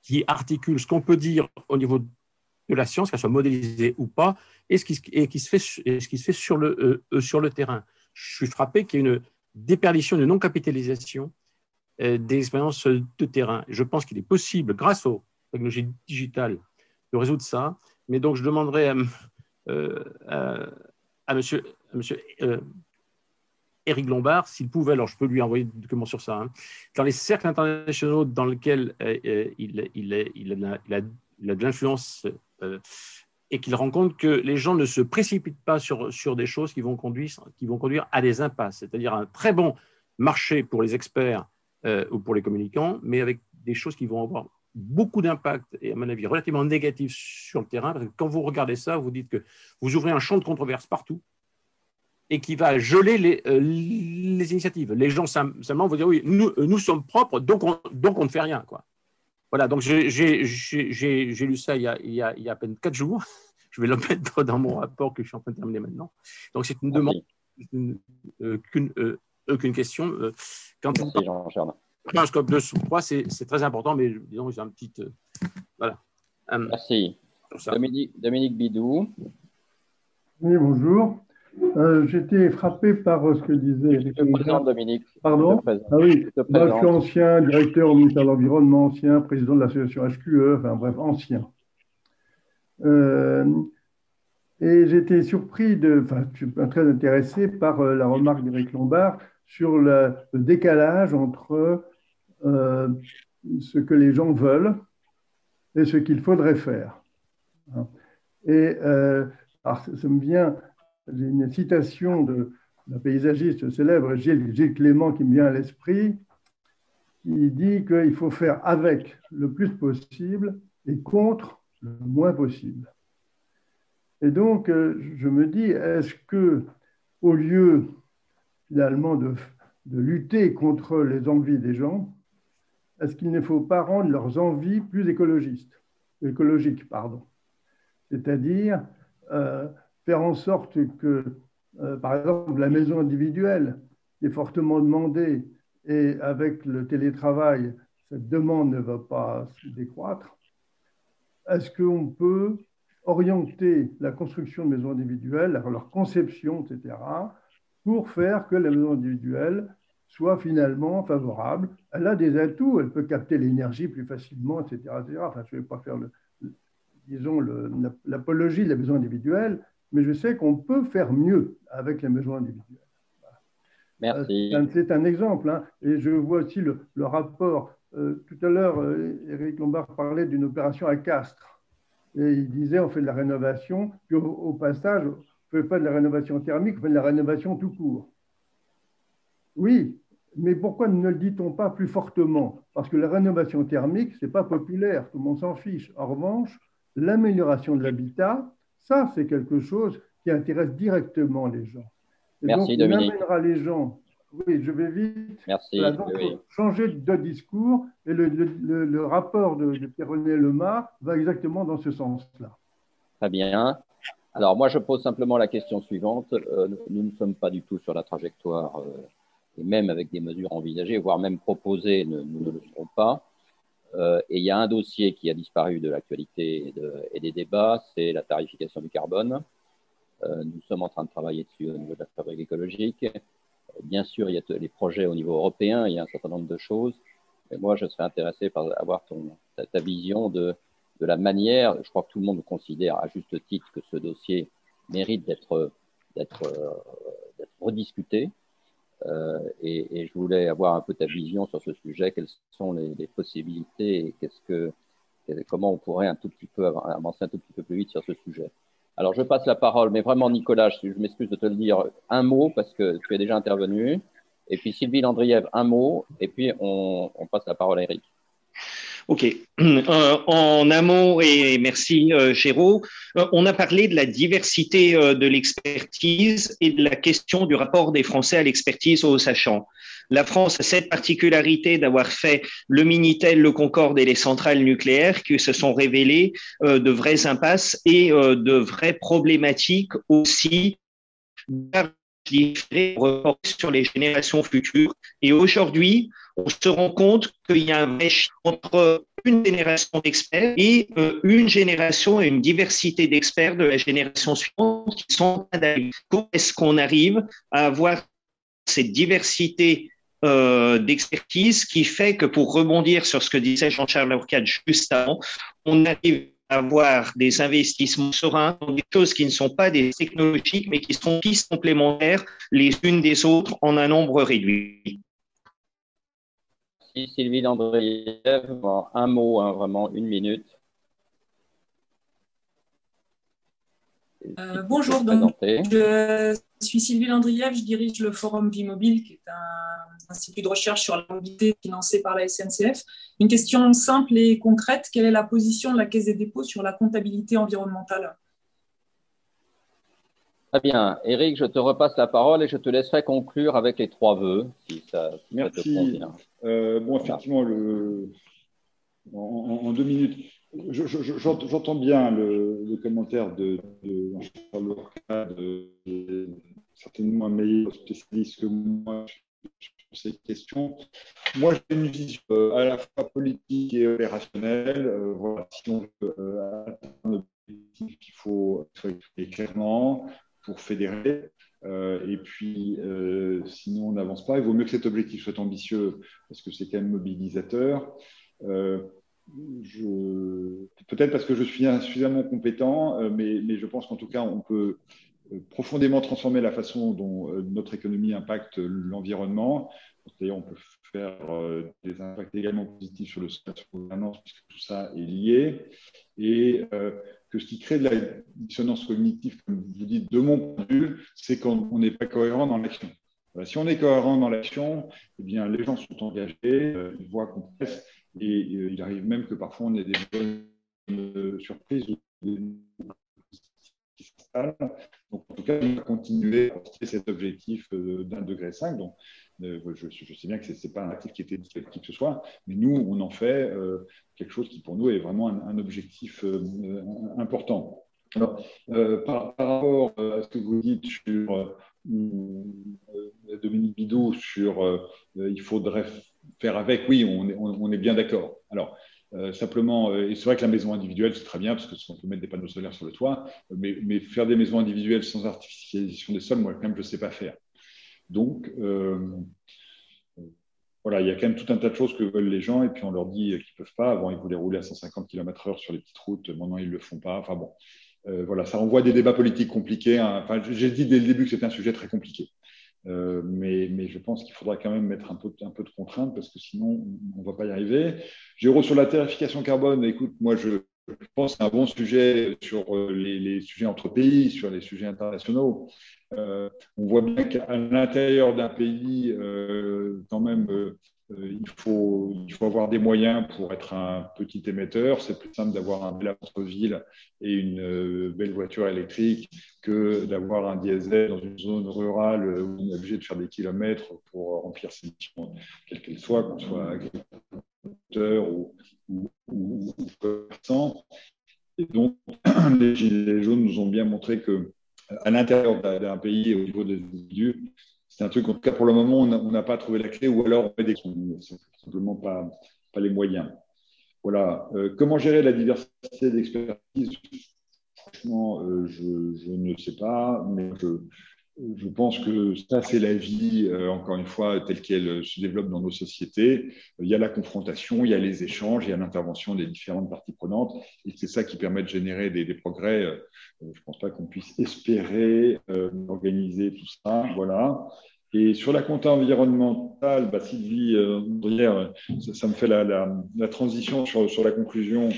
qui articule ce qu'on peut dire au niveau de la science, qu'elle soit modélisée ou pas, et ce qui, se, fait, euh, sur le terrain. Je suis frappé qu'il y ait une déperdition, une non-capitalisation euh, des expériences de terrain. Je pense qu'il est possible, grâce aux technologies digitales, de résoudre ça. Mais donc, je demanderai à, euh, monsieur, à monsieur Éric Lombard, s'il pouvait, alors je peux lui envoyer des documents sur ça, hein. dans les cercles internationaux dans lesquels euh, euh, il, a, de l'influence euh, et qu'il rencontre que les gens ne se précipitent pas sur, sur des choses qui vont, conduire, qui vont conduire à des impasses, c'est-à-dire un très bon marché pour les experts ou pour les communicants, mais avec des choses qui vont avoir beaucoup d'impact et à mon avis relativement négatif sur le terrain, parce que quand vous regardez ça, vous dites que vous ouvrez un champ de controverse partout, et qui va geler les, euh, les initiatives. Les gens seulement vont dire oui, nous, euh, nous sommes propres, donc on, donc on ne fait rien. Quoi. Voilà, donc j'ai lu ça il y, a, il, y a, il y, a, à peine quatre jours. <laughs> Je vais le mettre dans mon rapport que je suis en train de terminer maintenant. Donc c'est une demande, euh, qu'une euh, question. quand Merci, Jean un scope 2 3, c'est très important, mais disons, j'ai un petit. voilà. Merci. Dominique, Bidou. Oui, bonjour. Euh, J'étais frappé par ce que disait Eric présente, Dominique. Pardon Ah oui, Moi, je suis ancien directeur au ministère de l'Environnement, ancien président de l'association HQE, enfin bref, ancien. Euh, et j'étais surpris, de, enfin, je suis très intéressé par euh, la remarque d'Éric Lombard sur le, décalage entre euh, ce que les gens veulent et ce qu'il faudrait faire. Et euh, ça me vient, j'ai une citation de d'un paysagiste célèbre, Gilles, Clément, qui me vient à l'esprit, qui dit qu'il faut faire avec le plus possible et contre le moins possible. Et donc, euh, je me dis, est-ce que, au lieu finalement de, lutter contre les envies des gens, est-ce qu'il ne faut pas rendre leurs envies plus écologistes, écologiques, pardon C'est-à-dire euh, faire en sorte que, euh, par exemple, la maison individuelle est fortement demandée et avec le télétravail, cette demande ne va pas décroître. Est-ce qu'on peut orienter la construction de maisons individuelles, leur conception, etc., pour faire que la maison individuelle soit finalement favorable. Elle a des atouts, elle peut capter l'énergie plus facilement, etc. Enfin, je ne vais pas faire, le, disons, l'apologie de la maison individuelle, mais je sais qu'on peut faire mieux avec la maison individuelle. Merci. C'est un, exemple. Hein. Et je vois aussi le, rapport. Euh, tout à l'heure, Eric euh, Lombard parlait d'une opération à Castres. Et il disait, on fait de la rénovation, puis au, passage, on ne fait pas de la rénovation thermique, on fait de la rénovation tout court. Oui, mais pourquoi ne le dit-on pas plus fortement? Parce que la rénovation thermique, ce n'est pas populaire, tout le monde s'en fiche. En revanche, l'amélioration de l'habitat, ça, c'est quelque chose qui intéresse directement les gens. Et Merci, donc, on amènera les gens oui, je vais vite. Merci. Changer de discours et le, rapport de, Pierre-René Lemar va exactement dans ce sens-là. Très bien. Alors, moi, je pose simplement la question suivante. Euh, nous ne sommes pas du tout sur la trajectoire, euh, et même avec des mesures envisagées, voire même proposées, nous, ne le serons pas. Euh, et il y a un dossier qui a disparu de l'actualité et, des débats, c'est la tarification du carbone. nous sommes en train de travailler dessus au niveau de la fabrique écologique. Bien sûr, il y a les projets au niveau européen, il y a un certain nombre de choses. Mais moi, je serais intéressé par avoir ta, vision de, de, la manière. Je crois que tout le monde considère à juste titre que ce dossier mérite d'être rediscuté. Euh, et, je voulais avoir un peu ta vision sur ce sujet. Quelles sont les, les possibilités et qu'est-ce que, comment on pourrait un tout petit peu avancer un tout petit peu plus vite sur ce sujet? Alors, je passe la parole, mais vraiment, Nicolas, je, m'excuse de te le dire, un mot, parce que tu es déjà intervenu. Et puis Sylvie Landriev, un mot, et puis on, passe la parole à Eric. OK. Euh, en mot, et merci euh, Géraud, euh, on a parlé de la diversité de l'expertise et de la question du rapport des Français à l'expertise aux sachants. La France a cette particularité d'avoir fait le Minitel, le Concorde et les centrales nucléaires qui se sont révélées de vraies impasses et de vraies problématiques aussi sur les générations futures. Et aujourd'hui, on se rend compte qu'il y a un méchant entre une génération d'experts et euh, une génération et une diversité d'experts de la génération suivante qui sont Comment est-ce qu'on arrive à avoir cette diversité euh, d'expertise qui fait que pour rebondir sur ce que disait Jean-Charles Laurcade juste avant, on arrive à avoir des investissements sereins dans des choses qui ne sont pas des technologiques, mais qui sont complémentaires les unes des autres en un nombre réduit? Merci Sylvie Landriev. Un mot, hein, vraiment une minute. Euh, bonjour, donc, je suis Sylvie Landriev, je dirige le Forum Vie Mobile, qui est un institut de recherche sur la mobilité financé par la SNCF. Une question simple et concrète, quelle est la position de la Caisse des dépôts sur la comptabilité environnementale? Très bien. Eric, je te repasse la parole et je te laisserai conclure avec les trois vœux, si ça, Merci. te convient. Euh, bon, effectivement, en deux minutes, J'entends bien le, commentaire de, de, de, certainement un meilleur spécialiste que moi sur ces questions. Moi, j'ai une vision euh, à la fois politique et opérationnelle. Euh, voilà, si on veut atteindre qu'il faut exprimer clairement pour fédérer. Euh, et puis, euh, sinon, on n'avance pas. Il vaut mieux que cet objectif soit ambitieux parce que c'est quand même mobilisateur. Euh, peut-être parce que je suis suffisamment compétent, mais, je pense qu'en tout cas, on peut profondément transformer la façon dont notre économie impacte l'environnement. D'ailleurs, on peut faire des impacts également positifs sur le sur la gouvernance, puisque tout ça est lié. Et que ce qui crée de la dissonance cognitive, comme vous dites, de mon point de vue, c'est qu'on n'est pas cohérent dans l'action. si on est cohérent dans l'action, eh bien, les gens sont engagés, euh, ils voient qu'on presse, et euh, il arrive même que parfois on ait des bonnes euh, surprises donc, en tout cas, on va continuer à porter cet objectif d'un degré 5. Donc, je, je, sais bien que ce n'est pas un actif qui était qui que ce soit, mais nous, on en fait quelque chose qui pour nous est vraiment un, objectif euh, important. Alors, euh, par, rapport à ce que vous dites sur euh, Dominique Bidot, sur il faudrait faire avec, oui, on est, on, bien d'accord. Alors, simplement, et c'est vrai que la maison individuelle, c'est très bien parce qu'on peut mettre des panneaux solaires sur le toit, mais, mais, faire des maisons individuelles sans artificialisation des sols, moi, quand même, je ne sais pas faire. Donc, voilà, il y a quand même tout un tas de choses que veulent les gens et puis on leur dit qu'ils ne peuvent pas. Avant, ils voulaient rouler à 150 km/h sur les petites routes. Maintenant, ils ne le font pas. Enfin bon, euh, voilà, ça renvoie des débats politiques compliqués. Hein. Enfin, j'ai dit dès le début que c'était un sujet très compliqué. Euh, mais, mais, je pense qu'il faudra quand même mettre un peu, un peu de contraintes parce que sinon, on ne va pas y arriver. Géro, sur la tarification carbone, écoute, moi, je, pense que c'est un bon sujet sur euh, les, sujets entre pays, sur les sujets internationaux. Euh, on voit bien qu'à l'intérieur d'un pays, euh, quand même, il, faut, il faut avoir des moyens pour être un petit émetteur. C'est plus simple d'avoir un bel ville et une belle voiture électrique que d'avoir un diesel dans une zone rurale où on est obligé de faire des kilomètres pour remplir ses missions, quelle qu'elle soit, qu'on soit agriculteur ou, ou, ou, commerçant. Et donc, <clears throat> les Gilets jaunes nous ont bien montré que à l'intérieur d'un pays au niveau des individus. C'est un truc, en tout cas pour le moment, on n'a pas trouvé la clé ou alors on met simplement pas, pas les moyens. Voilà. Euh, comment gérer la diversité d'expertise? Franchement, euh, je, je, ne sais pas, mais je, je pense que ça, c'est la vie, euh, encore une fois, telle qu'elle se développe dans nos sociétés. Il y a la confrontation, il y a les échanges, il y a l'intervention des différentes parties prenantes, et c'est ça qui permet de générer des, progrès. Euh, je ne pense pas qu'on puisse espérer euh, organiser tout ça. Voilà. Et sur la compta environnementale, bah, Sylvie, ça, me fait la, transition sur la conclusion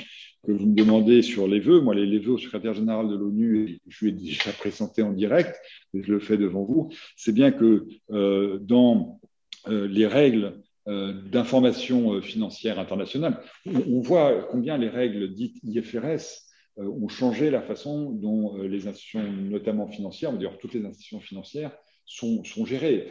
que vous me demandez sur les vœux. Moi, les, vœux au secrétaire général de l'ONU, je lui ai déjà présenté en direct, et je le fais devant vous, c'est bien que euh, dans euh, les règles euh, d'information financière internationale, on, voit combien les règles dites IFRS ont changé la façon dont les institutions, notamment financières, dire toutes les institutions financières, sont, gérées.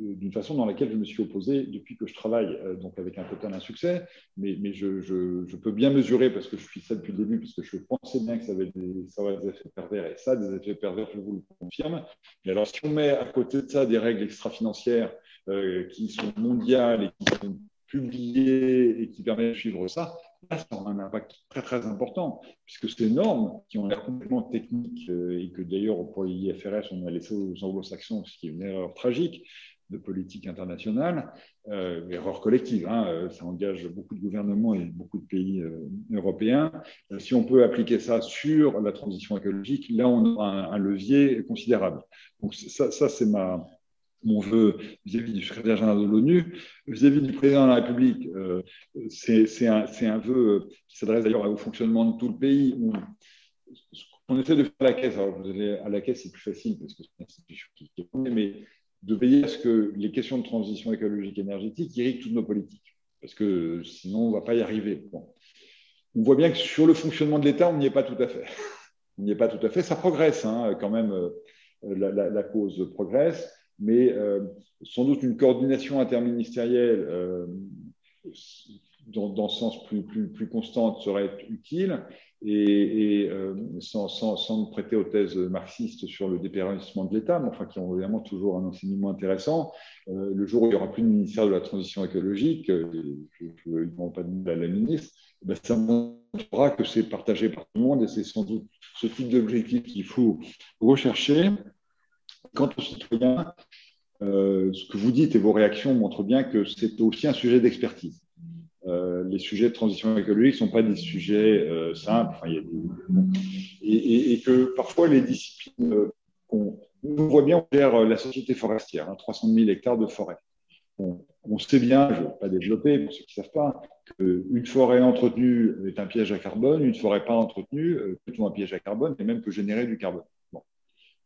D'une façon dans laquelle je me suis opposé depuis que je travaille, euh, donc avec un total insuccès, mais, mais je, je, peux bien mesurer, parce que je suis ça depuis le début, parce que je pensais bien que ça avait des, ça avait des effets pervers, et ça, des effets pervers, je vous le confirme. Mais alors, si on met à côté de ça des règles extra-financières euh, qui sont mondiales et qui sont publiées et qui permettent de suivre ça, ça aura un impact très très important, puisque ces normes qui ont l'air complètement techniques euh, et que d'ailleurs pour l'IFRS on a laissé aux anglo-saxons, ce qui est une erreur tragique, de politique internationale, euh, erreur collective, hein, euh, ça engage beaucoup de gouvernements et beaucoup de pays euh, européens. Euh, si on peut appliquer ça sur la transition écologique, là on a un, levier considérable. Donc ça, ça c'est ma, mon vœu vis-à-vis du secrétaire général de l'ONU. Vis-à-vis du président de la République, c'est un, un, vœu qui s'adresse d'ailleurs au fonctionnement de tout le pays. On, essaie de faire la caisse. Alors, à la caisse, c'est plus facile parce que c'est une institution qui est mais de veiller à ce que les questions de transition écologique et énergétique irriguent toutes nos politiques, parce que sinon, on ne va pas y arriver. On voit bien que sur le fonctionnement de l'État, on n'y est pas tout à fait. On n'y est pas tout à fait. Ça progresse hein, quand même, euh, la, cause progresse, mais euh, sans doute une coordination interministérielle euh, dans, dans, sens plus, plus, plus constante serait utile. et, euh, sans, sans, prêter aux thèses marxistes sur le dépérissement de l'État, mais enfin qui ont évidemment toujours un enseignement intéressant, euh, le jour où il n'y aura plus de ministère de la transition écologique, euh, je ne demande pas de à la ministre, eh ben ça montrera que c'est partagé par tout le monde et c'est sans doute ce type d'objectif qu'il faut rechercher. Quant aux citoyens, ce que vous dites et vos réactions montrent bien que c'est aussi un sujet d'expertise. Euh, les sujets de transition écologique ne sont pas des sujets euh, simples. Et, que parfois les disciplines, euh, on, on, voit bien, on gère la société forestière, hein, 300 000 hectares de forêt. On, sait bien, je ne vais pas développer pour ceux qui ne savent pas, qu'une forêt entretenue est un piège à carbone, une forêt pas entretenue plutôt un piège à carbone et même peut générer du carbone. Bon.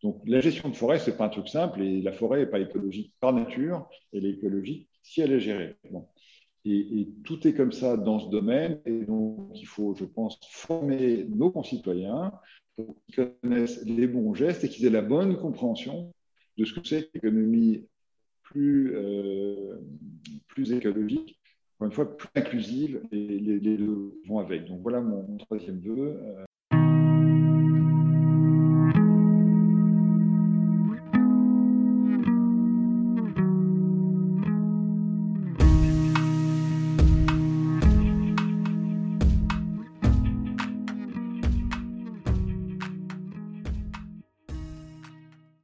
Donc la gestion de forêt, ce n'est pas un truc simple et la forêt n'est pas écologique par nature, elle est écologique si elle est gérée. Et, tout est comme ça dans ce domaine. Et donc, il faut, je pense, former nos concitoyens pour qu'ils connaissent les bons gestes et qu'ils aient la bonne compréhension de ce que c'est l'économie plus, euh, plus écologique, encore une fois, plus inclusive, et les, deux vont avec. Donc, voilà mon, troisième vœu.